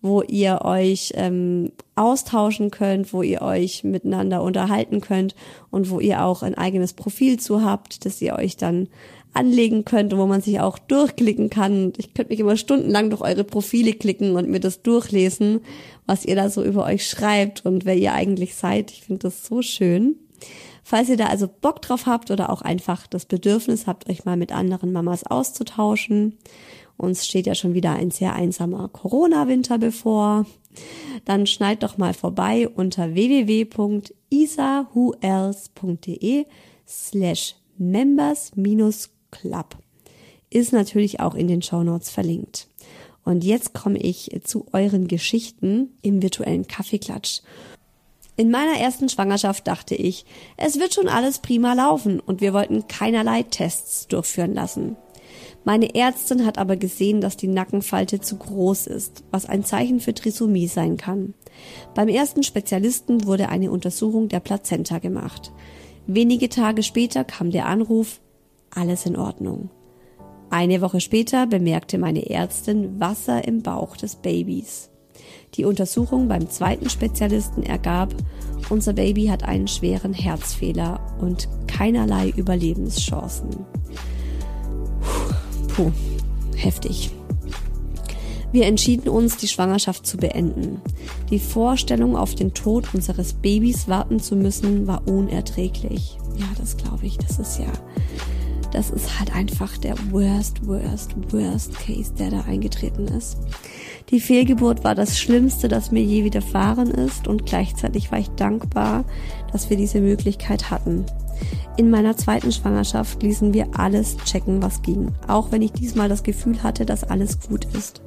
wo ihr euch ähm, austauschen könnt, wo ihr euch miteinander unterhalten könnt und wo ihr auch ein eigenes Profil zu habt, das ihr euch dann anlegen könnt und wo man sich auch durchklicken kann. Ich könnte mich immer stundenlang durch eure Profile klicken und mir das durchlesen, was ihr da so über euch schreibt und wer ihr eigentlich seid. Ich finde das so schön. Falls ihr da also Bock drauf habt oder auch einfach das Bedürfnis habt, euch mal mit anderen Mamas auszutauschen, uns steht ja schon wieder ein sehr einsamer Corona-Winter bevor, dann schneid doch mal vorbei unter www.isawhoelse.de slash members-club. ist natürlich auch in den Show Notes verlinkt. Und jetzt komme ich zu euren Geschichten im virtuellen Kaffeeklatsch. In meiner ersten Schwangerschaft dachte ich, es wird schon alles prima laufen und wir wollten keinerlei Tests durchführen lassen. Meine Ärztin hat aber gesehen, dass die Nackenfalte zu groß ist, was ein Zeichen für Trisomie sein kann. Beim ersten Spezialisten wurde eine Untersuchung der Plazenta gemacht. Wenige Tage später kam der Anruf, alles in Ordnung. Eine Woche später bemerkte meine Ärztin Wasser im Bauch des Babys. Die Untersuchung beim zweiten Spezialisten ergab, unser Baby hat einen schweren Herzfehler und keinerlei Überlebenschancen. Puh, heftig. Wir entschieden uns, die Schwangerschaft zu beenden. Die Vorstellung, auf den Tod unseres Babys warten zu müssen, war unerträglich. Ja, das glaube ich. Das ist ja das ist halt einfach der worst, worst, worst Case, der da eingetreten ist. Die Fehlgeburt war das Schlimmste, das mir je widerfahren ist und gleichzeitig war ich dankbar, dass wir diese Möglichkeit hatten. In meiner zweiten Schwangerschaft ließen wir alles checken, was ging, auch wenn ich diesmal das Gefühl hatte, dass alles gut ist.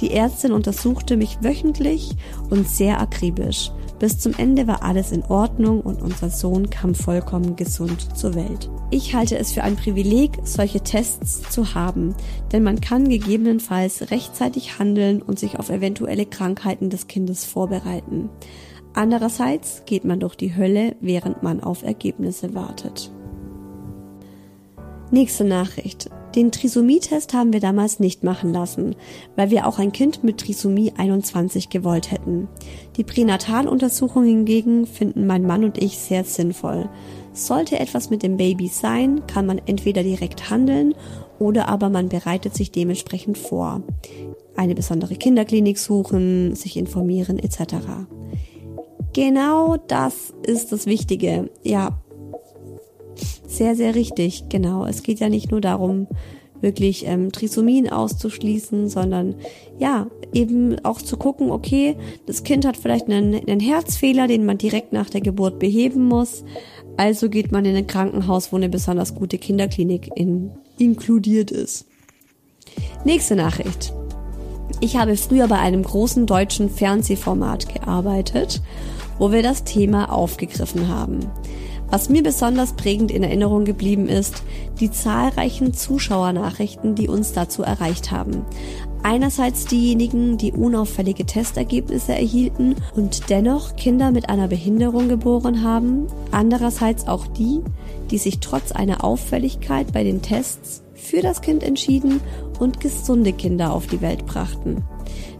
Die Ärztin untersuchte mich wöchentlich und sehr akribisch. Bis zum Ende war alles in Ordnung und unser Sohn kam vollkommen gesund zur Welt. Ich halte es für ein Privileg, solche Tests zu haben, denn man kann gegebenenfalls rechtzeitig handeln und sich auf eventuelle Krankheiten des Kindes vorbereiten. Andererseits geht man durch die Hölle, während man auf Ergebnisse wartet. Nächste Nachricht. Den Trisomie-Test haben wir damals nicht machen lassen, weil wir auch ein Kind mit Trisomie 21 gewollt hätten. Die Pränataluntersuchung hingegen finden mein Mann und ich sehr sinnvoll. Sollte etwas mit dem Baby sein, kann man entweder direkt handeln oder aber man bereitet sich dementsprechend vor. Eine besondere Kinderklinik suchen, sich informieren etc. Genau das ist das Wichtige. Ja, sehr, sehr richtig, genau. Es geht ja nicht nur darum, wirklich ähm, Trisomien auszuschließen, sondern ja, eben auch zu gucken, okay, das Kind hat vielleicht einen, einen Herzfehler, den man direkt nach der Geburt beheben muss. Also geht man in ein Krankenhaus, wo eine besonders gute Kinderklinik in, inkludiert ist. Nächste Nachricht. Ich habe früher bei einem großen deutschen Fernsehformat gearbeitet, wo wir das Thema aufgegriffen haben. Was mir besonders prägend in Erinnerung geblieben ist, die zahlreichen Zuschauernachrichten, die uns dazu erreicht haben. Einerseits diejenigen, die unauffällige Testergebnisse erhielten und dennoch Kinder mit einer Behinderung geboren haben, andererseits auch die, die sich trotz einer Auffälligkeit bei den Tests für das Kind entschieden und gesunde Kinder auf die Welt brachten.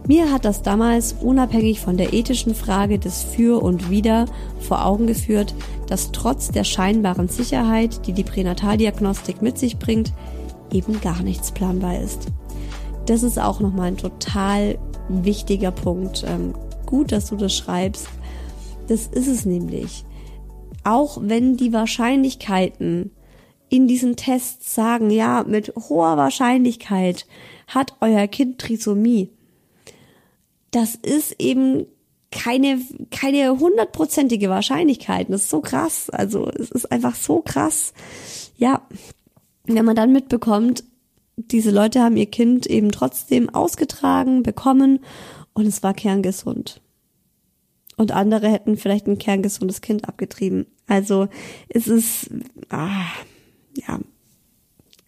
Mir hat das damals unabhängig von der ethischen Frage des Für und Wider vor Augen geführt, dass trotz der scheinbaren Sicherheit, die die Pränataldiagnostik mit sich bringt, eben gar nichts planbar ist. Das ist auch nochmal ein total wichtiger Punkt. Ähm, gut, dass du das schreibst. Das ist es nämlich. Auch wenn die Wahrscheinlichkeiten in diesen Tests sagen, ja, mit hoher Wahrscheinlichkeit hat euer Kind Trisomie. Das ist eben keine, keine hundertprozentige Wahrscheinlichkeit. Das ist so krass. Also, es ist einfach so krass. Ja. Wenn man dann mitbekommt, diese Leute haben ihr Kind eben trotzdem ausgetragen, bekommen und es war kerngesund. Und andere hätten vielleicht ein kerngesundes Kind abgetrieben. Also es ist, ah, ja,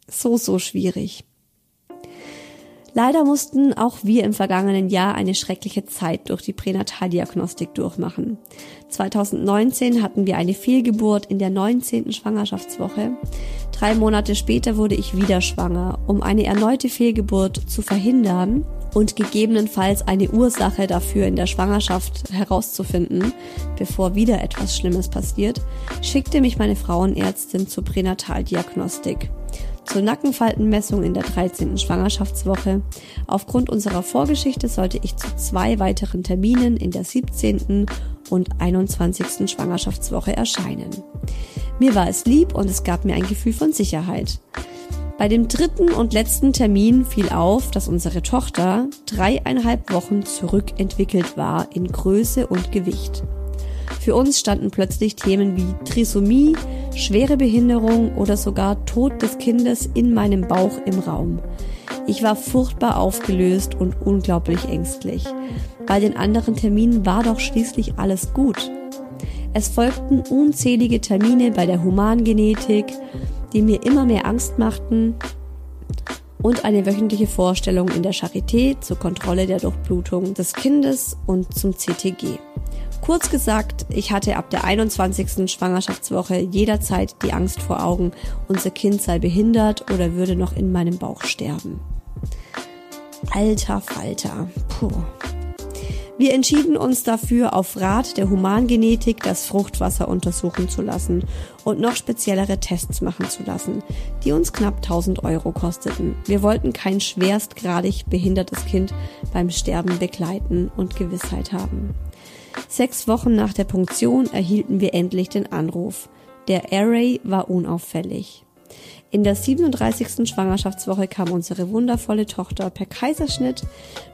so, so schwierig. Leider mussten auch wir im vergangenen Jahr eine schreckliche Zeit durch die Pränataldiagnostik durchmachen. 2019 hatten wir eine Fehlgeburt in der 19. Schwangerschaftswoche. Drei Monate später wurde ich wieder schwanger. Um eine erneute Fehlgeburt zu verhindern und gegebenenfalls eine Ursache dafür in der Schwangerschaft herauszufinden, bevor wieder etwas Schlimmes passiert, schickte mich meine Frauenärztin zur Pränataldiagnostik zur Nackenfaltenmessung in der 13. Schwangerschaftswoche. Aufgrund unserer Vorgeschichte sollte ich zu zwei weiteren Terminen in der 17. und 21. Schwangerschaftswoche erscheinen. Mir war es lieb und es gab mir ein Gefühl von Sicherheit. Bei dem dritten und letzten Termin fiel auf, dass unsere Tochter dreieinhalb Wochen zurückentwickelt war in Größe und Gewicht. Für uns standen plötzlich Themen wie Trisomie, schwere Behinderung oder sogar Tod des Kindes in meinem Bauch im Raum. Ich war furchtbar aufgelöst und unglaublich ängstlich. Bei den anderen Terminen war doch schließlich alles gut. Es folgten unzählige Termine bei der Humangenetik, die mir immer mehr Angst machten und eine wöchentliche Vorstellung in der Charité zur Kontrolle der Durchblutung des Kindes und zum CTG. Kurz gesagt, ich hatte ab der 21. Schwangerschaftswoche jederzeit die Angst vor Augen, unser Kind sei behindert oder würde noch in meinem Bauch sterben. Alter Falter. Puh. Wir entschieden uns dafür, auf Rat der Humangenetik das Fruchtwasser untersuchen zu lassen und noch speziellere Tests machen zu lassen, die uns knapp 1000 Euro kosteten. Wir wollten kein schwerstgradig behindertes Kind beim Sterben begleiten und Gewissheit haben. Sechs Wochen nach der Punktion erhielten wir endlich den Anruf. Der Array war unauffällig. In der 37. Schwangerschaftswoche kam unsere wundervolle Tochter per Kaiserschnitt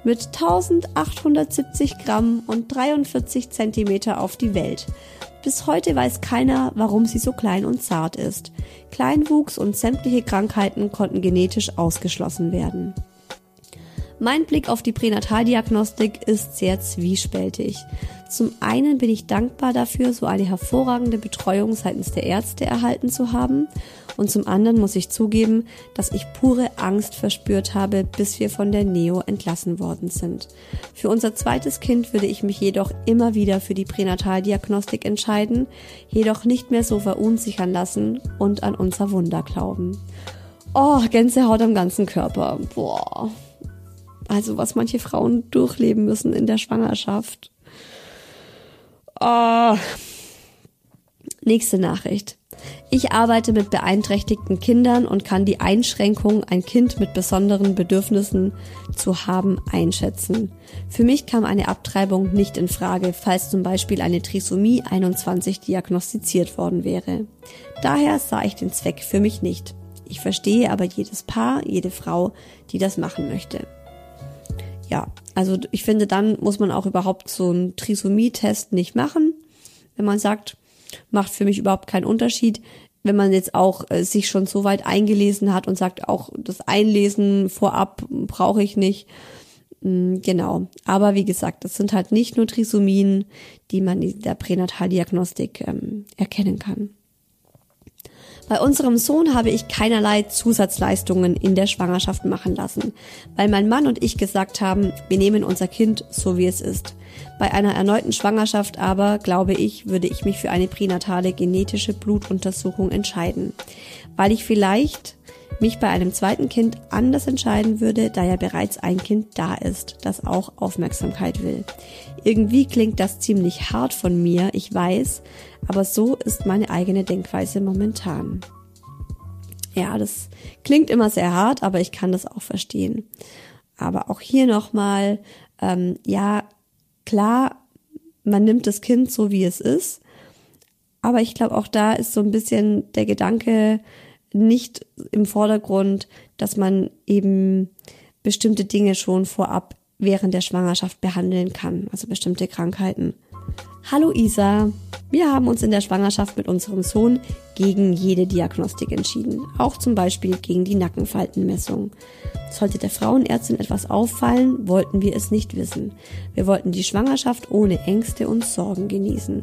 mit 1870 Gramm und 43 Zentimeter auf die Welt. Bis heute weiß keiner, warum sie so klein und zart ist. Kleinwuchs und sämtliche Krankheiten konnten genetisch ausgeschlossen werden. Mein Blick auf die Pränataldiagnostik ist sehr zwiespältig. Zum einen bin ich dankbar dafür, so eine hervorragende Betreuung seitens der Ärzte erhalten zu haben. Und zum anderen muss ich zugeben, dass ich pure Angst verspürt habe, bis wir von der Neo entlassen worden sind. Für unser zweites Kind würde ich mich jedoch immer wieder für die Pränataldiagnostik entscheiden, jedoch nicht mehr so verunsichern lassen und an unser Wunder glauben. Oh, Gänsehaut am ganzen Körper. Boah. Also was manche Frauen durchleben müssen in der Schwangerschaft. Oh. Nächste Nachricht. Ich arbeite mit beeinträchtigten Kindern und kann die Einschränkung, ein Kind mit besonderen Bedürfnissen zu haben, einschätzen. Für mich kam eine Abtreibung nicht in Frage, falls zum Beispiel eine Trisomie 21 diagnostiziert worden wäre. Daher sah ich den Zweck für mich nicht. Ich verstehe aber jedes Paar, jede Frau, die das machen möchte ja, also ich finde, dann muss man auch überhaupt so einen Trisomie-Test nicht machen, wenn man sagt, macht für mich überhaupt keinen Unterschied. Wenn man jetzt auch äh, sich schon so weit eingelesen hat und sagt, auch das Einlesen vorab brauche ich nicht. Mm, genau. Aber wie gesagt, das sind halt nicht nur Trisomien, die man in der Pränataldiagnostik ähm, erkennen kann. Bei unserem Sohn habe ich keinerlei Zusatzleistungen in der Schwangerschaft machen lassen, weil mein Mann und ich gesagt haben, wir nehmen unser Kind so wie es ist. Bei einer erneuten Schwangerschaft aber, glaube ich, würde ich mich für eine pränatale genetische Blutuntersuchung entscheiden, weil ich vielleicht mich bei einem zweiten Kind anders entscheiden würde, da ja bereits ein Kind da ist, das auch Aufmerksamkeit will. Irgendwie klingt das ziemlich hart von mir, ich weiß, aber so ist meine eigene Denkweise momentan. Ja, das klingt immer sehr hart, aber ich kann das auch verstehen. Aber auch hier nochmal, ähm, ja, klar, man nimmt das Kind so, wie es ist. Aber ich glaube, auch da ist so ein bisschen der Gedanke, nicht im Vordergrund, dass man eben bestimmte Dinge schon vorab während der Schwangerschaft behandeln kann, also bestimmte Krankheiten. Hallo Isa, wir haben uns in der Schwangerschaft mit unserem Sohn gegen jede Diagnostik entschieden, auch zum Beispiel gegen die Nackenfaltenmessung. Sollte der Frauenärztin etwas auffallen, wollten wir es nicht wissen. Wir wollten die Schwangerschaft ohne Ängste und Sorgen genießen.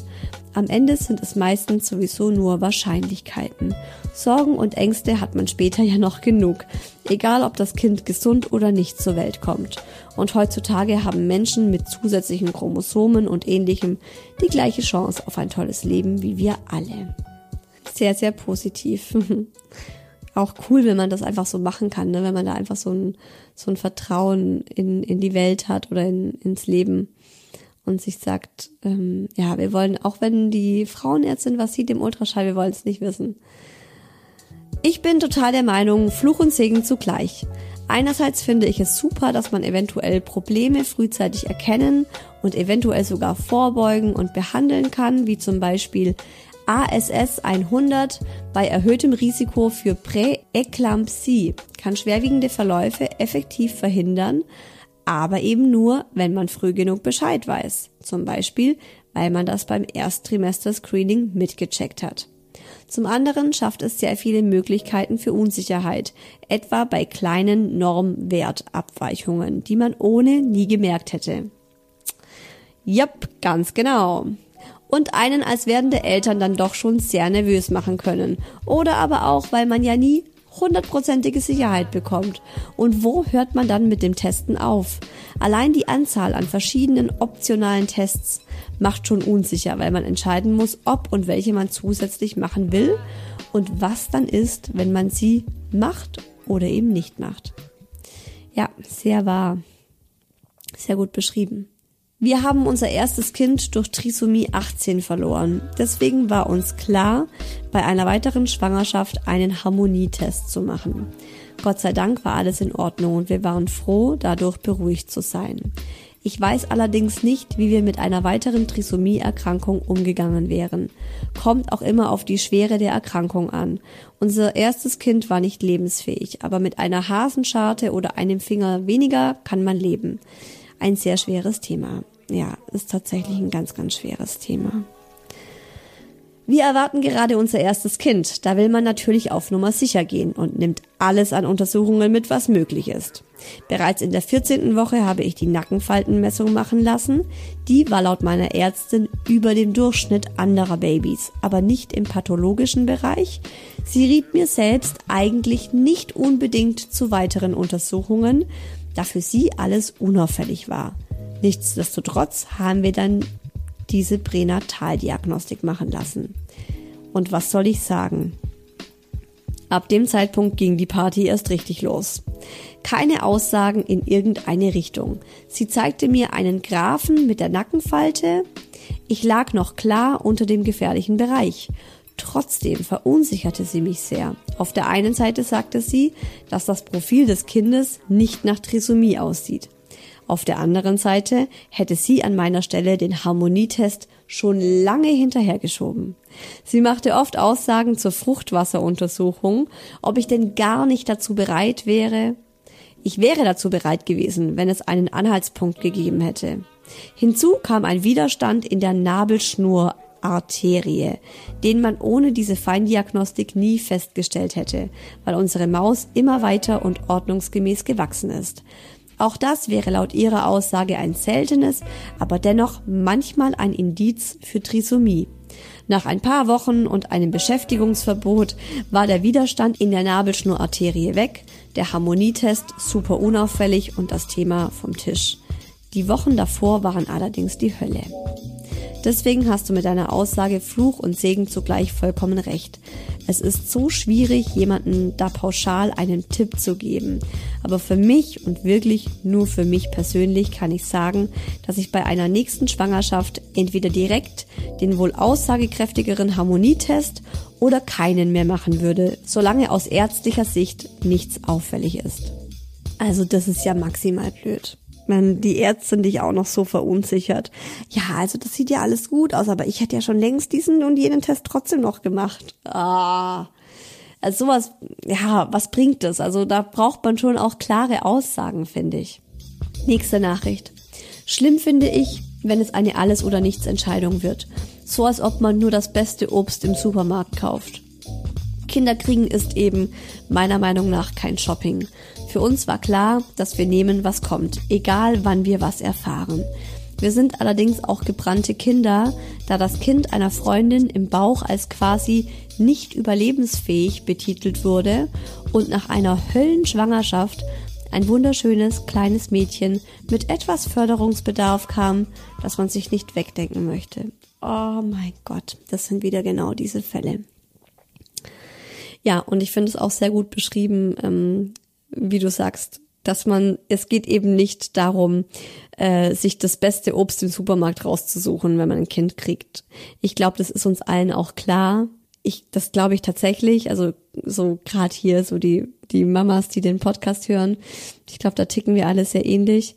Am Ende sind es meistens sowieso nur Wahrscheinlichkeiten. Sorgen und Ängste hat man später ja noch genug, egal ob das Kind gesund oder nicht zur Welt kommt. Und heutzutage haben Menschen mit zusätzlichen Chromosomen und ähnlichem die gleiche Chance auf ein tolles Leben wie wir alle. Sehr, sehr positiv. Auch cool, wenn man das einfach so machen kann, ne? wenn man da einfach so ein, so ein Vertrauen in, in die Welt hat oder in, ins Leben und sich sagt, ähm, ja, wir wollen, auch wenn die Frauenärztin was sieht im Ultraschall, wir wollen es nicht wissen. Ich bin total der Meinung, Fluch und Segen zugleich. Einerseits finde ich es super, dass man eventuell Probleme frühzeitig erkennen und eventuell sogar vorbeugen und behandeln kann, wie zum Beispiel ASS 100 bei erhöhtem Risiko für Präeklampsie kann schwerwiegende Verläufe effektiv verhindern, aber eben nur, wenn man früh genug Bescheid weiß. Zum Beispiel, weil man das beim Ersttrimester-Screening mitgecheckt hat. Zum anderen schafft es sehr viele Möglichkeiten für Unsicherheit, etwa bei kleinen Normwertabweichungen, die man ohne nie gemerkt hätte. Jep, ganz genau. Und einen als werdende Eltern dann doch schon sehr nervös machen können. Oder aber auch, weil man ja nie hundertprozentige Sicherheit bekommt. Und wo hört man dann mit dem Testen auf? Allein die Anzahl an verschiedenen optionalen Tests macht schon unsicher, weil man entscheiden muss, ob und welche man zusätzlich machen will und was dann ist, wenn man sie macht oder eben nicht macht. Ja, sehr wahr. Sehr gut beschrieben. Wir haben unser erstes Kind durch Trisomie 18 verloren. Deswegen war uns klar, bei einer weiteren Schwangerschaft einen Harmonietest zu machen. Gott sei Dank war alles in Ordnung und wir waren froh, dadurch beruhigt zu sein. Ich weiß allerdings nicht, wie wir mit einer weiteren Trisomie-Erkrankung umgegangen wären. Kommt auch immer auf die Schwere der Erkrankung an. Unser erstes Kind war nicht lebensfähig, aber mit einer Hasenscharte oder einem Finger weniger kann man leben. Ein sehr schweres Thema ja, ist tatsächlich ein ganz, ganz schweres Thema. Wir erwarten gerade unser erstes Kind. Da will man natürlich auf Nummer sicher gehen und nimmt alles an Untersuchungen mit, was möglich ist. Bereits in der 14. Woche habe ich die Nackenfaltenmessung machen lassen. Die war laut meiner Ärztin über dem Durchschnitt anderer Babys, aber nicht im pathologischen Bereich. Sie riet mir selbst eigentlich nicht unbedingt zu weiteren Untersuchungen, da für sie alles unauffällig war. Nichtsdestotrotz haben wir dann diese Pränataldiagnostik machen lassen. Und was soll ich sagen? Ab dem Zeitpunkt ging die Party erst richtig los. Keine Aussagen in irgendeine Richtung. Sie zeigte mir einen Graphen mit der Nackenfalte. Ich lag noch klar unter dem gefährlichen Bereich. Trotzdem verunsicherte sie mich sehr. Auf der einen Seite sagte sie, dass das Profil des Kindes nicht nach Trisomie aussieht. Auf der anderen Seite hätte sie an meiner Stelle den Harmonietest schon lange hinterhergeschoben. Sie machte oft Aussagen zur Fruchtwasseruntersuchung, ob ich denn gar nicht dazu bereit wäre. Ich wäre dazu bereit gewesen, wenn es einen Anhaltspunkt gegeben hätte. Hinzu kam ein Widerstand in der Nabelschnurarterie, den man ohne diese Feindiagnostik nie festgestellt hätte, weil unsere Maus immer weiter und ordnungsgemäß gewachsen ist. Auch das wäre laut ihrer Aussage ein seltenes, aber dennoch manchmal ein Indiz für Trisomie. Nach ein paar Wochen und einem Beschäftigungsverbot war der Widerstand in der Nabelschnurarterie weg, der Harmonietest super unauffällig und das Thema vom Tisch. Die Wochen davor waren allerdings die Hölle. Deswegen hast du mit deiner Aussage Fluch und Segen zugleich vollkommen recht. Es ist so schwierig, jemanden da pauschal einen Tipp zu geben. Aber für mich und wirklich nur für mich persönlich kann ich sagen, dass ich bei einer nächsten Schwangerschaft entweder direkt den wohl aussagekräftigeren Harmonietest oder keinen mehr machen würde, solange aus ärztlicher Sicht nichts auffällig ist. Also das ist ja maximal blöd wenn die Ärztin dich auch noch so verunsichert. Ja, also das sieht ja alles gut aus, aber ich hätte ja schon längst diesen und jenen Test trotzdem noch gemacht. Ah. Also sowas, ja, was bringt das? Also da braucht man schon auch klare Aussagen, finde ich. Nächste Nachricht. Schlimm finde ich, wenn es eine Alles- oder Nichts-Entscheidung wird. So als ob man nur das beste Obst im Supermarkt kauft. Kinder kriegen ist eben meiner Meinung nach kein Shopping. Für uns war klar, dass wir nehmen, was kommt, egal wann wir was erfahren. Wir sind allerdings auch gebrannte Kinder, da das Kind einer Freundin im Bauch als quasi nicht überlebensfähig betitelt wurde und nach einer Höllenschwangerschaft ein wunderschönes kleines Mädchen mit etwas Förderungsbedarf kam, dass man sich nicht wegdenken möchte. Oh mein Gott, das sind wieder genau diese Fälle. Ja, und ich finde es auch sehr gut beschrieben, ähm, wie du sagst, dass man, es geht eben nicht darum, äh, sich das beste Obst im Supermarkt rauszusuchen, wenn man ein Kind kriegt. Ich glaube, das ist uns allen auch klar. Ich, das glaube ich tatsächlich. Also so gerade hier, so die die Mamas, die den Podcast hören. Ich glaube, da ticken wir alle sehr ähnlich.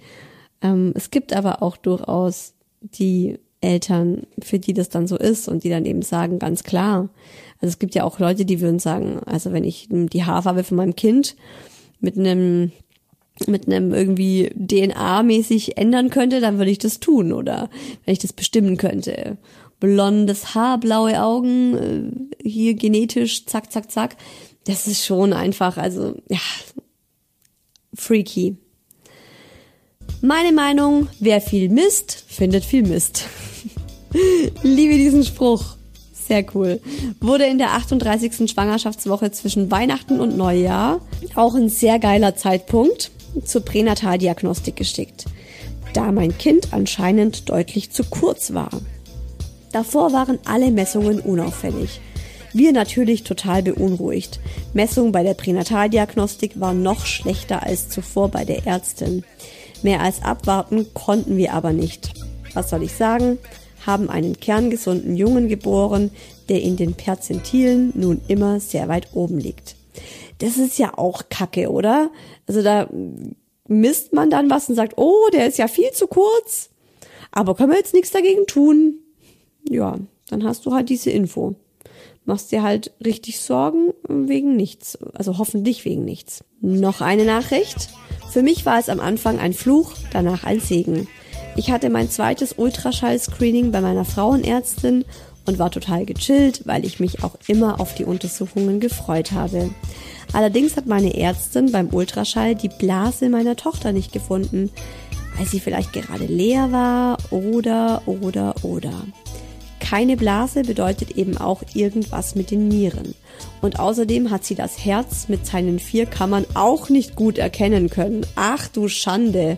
Ähm, es gibt aber auch durchaus die Eltern, für die das dann so ist und die dann eben sagen, ganz klar. Also es gibt ja auch Leute, die würden sagen, also wenn ich die Haarfarbe von meinem Kind mit einem mit einem irgendwie DNA-mäßig ändern könnte, dann würde ich das tun oder wenn ich das bestimmen könnte. Blondes Haar, blaue Augen, äh, hier genetisch, zack, zack, zack. Das ist schon einfach, also, ja, freaky. Meine Meinung, wer viel misst, findet viel Mist. Liebe diesen Spruch. Sehr cool. Wurde in der 38. Schwangerschaftswoche zwischen Weihnachten und Neujahr auch ein sehr geiler Zeitpunkt zur Pränataldiagnostik geschickt, da mein Kind anscheinend deutlich zu kurz war. Davor waren alle Messungen unauffällig. Wir natürlich total beunruhigt. Messung bei der Pränataldiagnostik war noch schlechter als zuvor bei der Ärztin. Mehr als abwarten konnten wir aber nicht. Was soll ich sagen? Haben einen kerngesunden Jungen geboren, der in den Perzentilen nun immer sehr weit oben liegt. Das ist ja auch Kacke, oder? Also da misst man dann was und sagt, oh, der ist ja viel zu kurz. Aber können wir jetzt nichts dagegen tun? Ja, dann hast du halt diese Info. Machst dir halt richtig Sorgen wegen nichts. Also hoffentlich wegen nichts. Noch eine Nachricht. Für mich war es am Anfang ein Fluch, danach ein Segen. Ich hatte mein zweites Ultraschall-Screening bei meiner Frauenärztin und war total gechillt, weil ich mich auch immer auf die Untersuchungen gefreut habe. Allerdings hat meine Ärztin beim Ultraschall die Blase meiner Tochter nicht gefunden, weil sie vielleicht gerade leer war oder oder oder. Keine Blase bedeutet eben auch irgendwas mit den Nieren. Und außerdem hat sie das Herz mit seinen vier Kammern auch nicht gut erkennen können. Ach du Schande.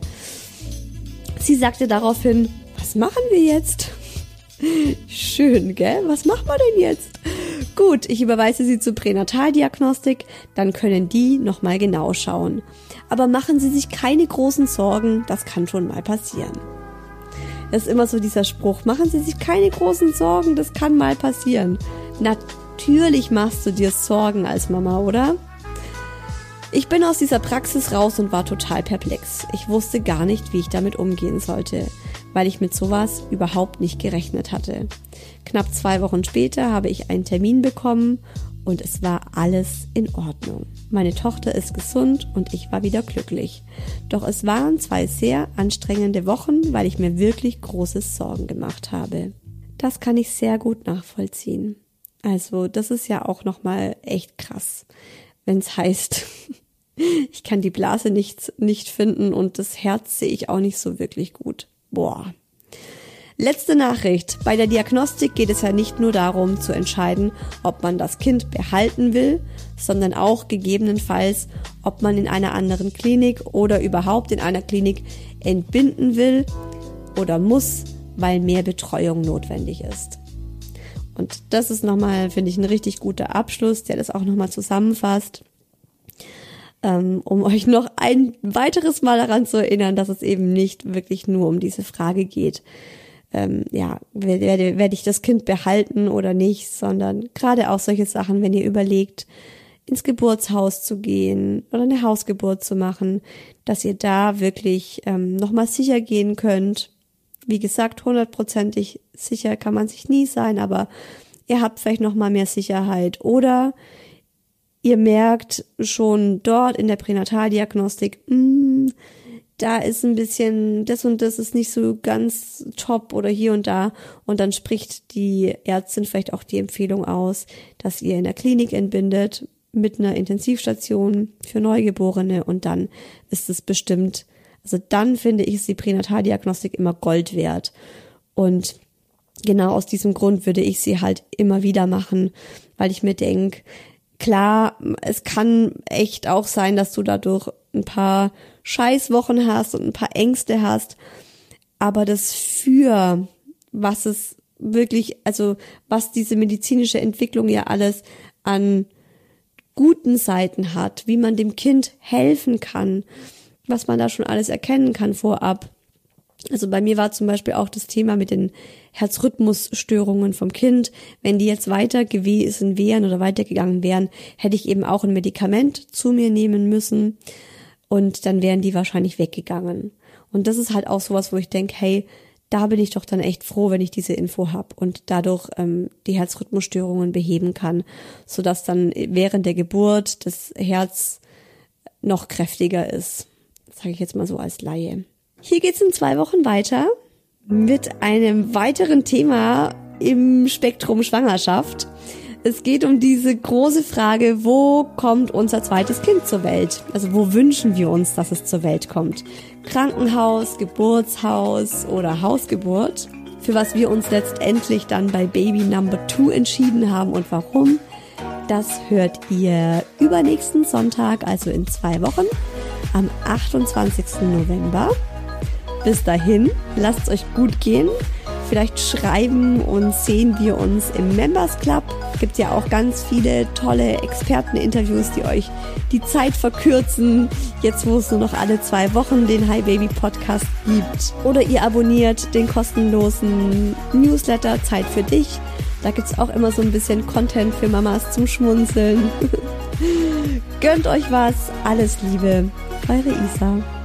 Sie sagte daraufhin, was machen wir jetzt? Schön, gell? Was machen wir denn jetzt? Gut, ich überweise Sie zur Pränataldiagnostik, dann können die nochmal genau schauen. Aber machen Sie sich keine großen Sorgen, das kann schon mal passieren. Das ist immer so dieser Spruch, machen Sie sich keine großen Sorgen, das kann mal passieren. Natürlich machst du dir Sorgen als Mama, oder? Ich bin aus dieser Praxis raus und war total perplex. Ich wusste gar nicht, wie ich damit umgehen sollte weil ich mit sowas überhaupt nicht gerechnet hatte. Knapp zwei Wochen später habe ich einen Termin bekommen und es war alles in Ordnung. Meine Tochter ist gesund und ich war wieder glücklich. Doch es waren zwei sehr anstrengende Wochen, weil ich mir wirklich großes Sorgen gemacht habe. Das kann ich sehr gut nachvollziehen. Also, das ist ja auch nochmal echt krass, wenn es heißt, ich kann die Blase nicht, nicht finden und das Herz sehe ich auch nicht so wirklich gut. Boah. Letzte Nachricht. Bei der Diagnostik geht es ja nicht nur darum zu entscheiden, ob man das Kind behalten will, sondern auch gegebenenfalls, ob man in einer anderen Klinik oder überhaupt in einer Klinik entbinden will oder muss, weil mehr Betreuung notwendig ist. Und das ist nochmal, finde ich, ein richtig guter Abschluss, der das auch nochmal zusammenfasst ähm, um euch noch ein weiteres Mal daran zu erinnern, dass es eben nicht wirklich nur um diese Frage geht, ähm, ja, werde, werde ich das Kind behalten oder nicht, sondern gerade auch solche Sachen, wenn ihr überlegt, ins Geburtshaus zu gehen oder eine Hausgeburt zu machen, dass ihr da wirklich ähm, nochmal sicher gehen könnt. Wie gesagt, hundertprozentig sicher kann man sich nie sein, aber ihr habt vielleicht nochmal mehr Sicherheit oder ihr merkt schon dort in der Pränataldiagnostik, mh, hm, da ist ein bisschen, das und das ist nicht so ganz top oder hier und da. Und dann spricht die Ärztin vielleicht auch die Empfehlung aus, dass ihr in der Klinik entbindet mit einer Intensivstation für Neugeborene und dann ist es bestimmt, also dann finde ich, die Pränataldiagnostik immer Gold wert. Und genau aus diesem Grund würde ich sie halt immer wieder machen, weil ich mir denke, Klar, es kann echt auch sein, dass du dadurch ein paar Scheißwochen hast und ein paar Ängste hast. Aber das für, was es wirklich, also was diese medizinische Entwicklung ja alles an guten Seiten hat, wie man dem Kind helfen kann, was man da schon alles erkennen kann vorab. Also bei mir war zum Beispiel auch das Thema mit den Herzrhythmusstörungen vom Kind. Wenn die jetzt weiter gewesen wären oder weitergegangen wären, hätte ich eben auch ein Medikament zu mir nehmen müssen und dann wären die wahrscheinlich weggegangen. Und das ist halt auch sowas, wo ich denke, hey, da bin ich doch dann echt froh, wenn ich diese Info habe und dadurch ähm, die Herzrhythmusstörungen beheben kann, sodass dann während der Geburt das Herz noch kräftiger ist. Sage ich jetzt mal so als Laie. Hier geht's in zwei Wochen weiter mit einem weiteren Thema im Spektrum Schwangerschaft. Es geht um diese große Frage, wo kommt unser zweites Kind zur Welt? Also wo wünschen wir uns, dass es zur Welt kommt? Krankenhaus, Geburtshaus oder Hausgeburt? Für was wir uns letztendlich dann bei Baby Number Two entschieden haben und warum, das hört ihr übernächsten Sonntag, also in zwei Wochen, am 28. November. Bis dahin, lasst es euch gut gehen. Vielleicht schreiben und sehen wir uns im Members Club. Gibt ja auch ganz viele tolle Experteninterviews, die euch die Zeit verkürzen. Jetzt, wo es nur noch alle zwei Wochen den Hi Baby Podcast gibt. Oder ihr abonniert den kostenlosen Newsletter Zeit für dich. Da gibt's auch immer so ein bisschen Content für Mamas zum Schmunzeln. Gönnt euch was. Alles Liebe. Eure Isa.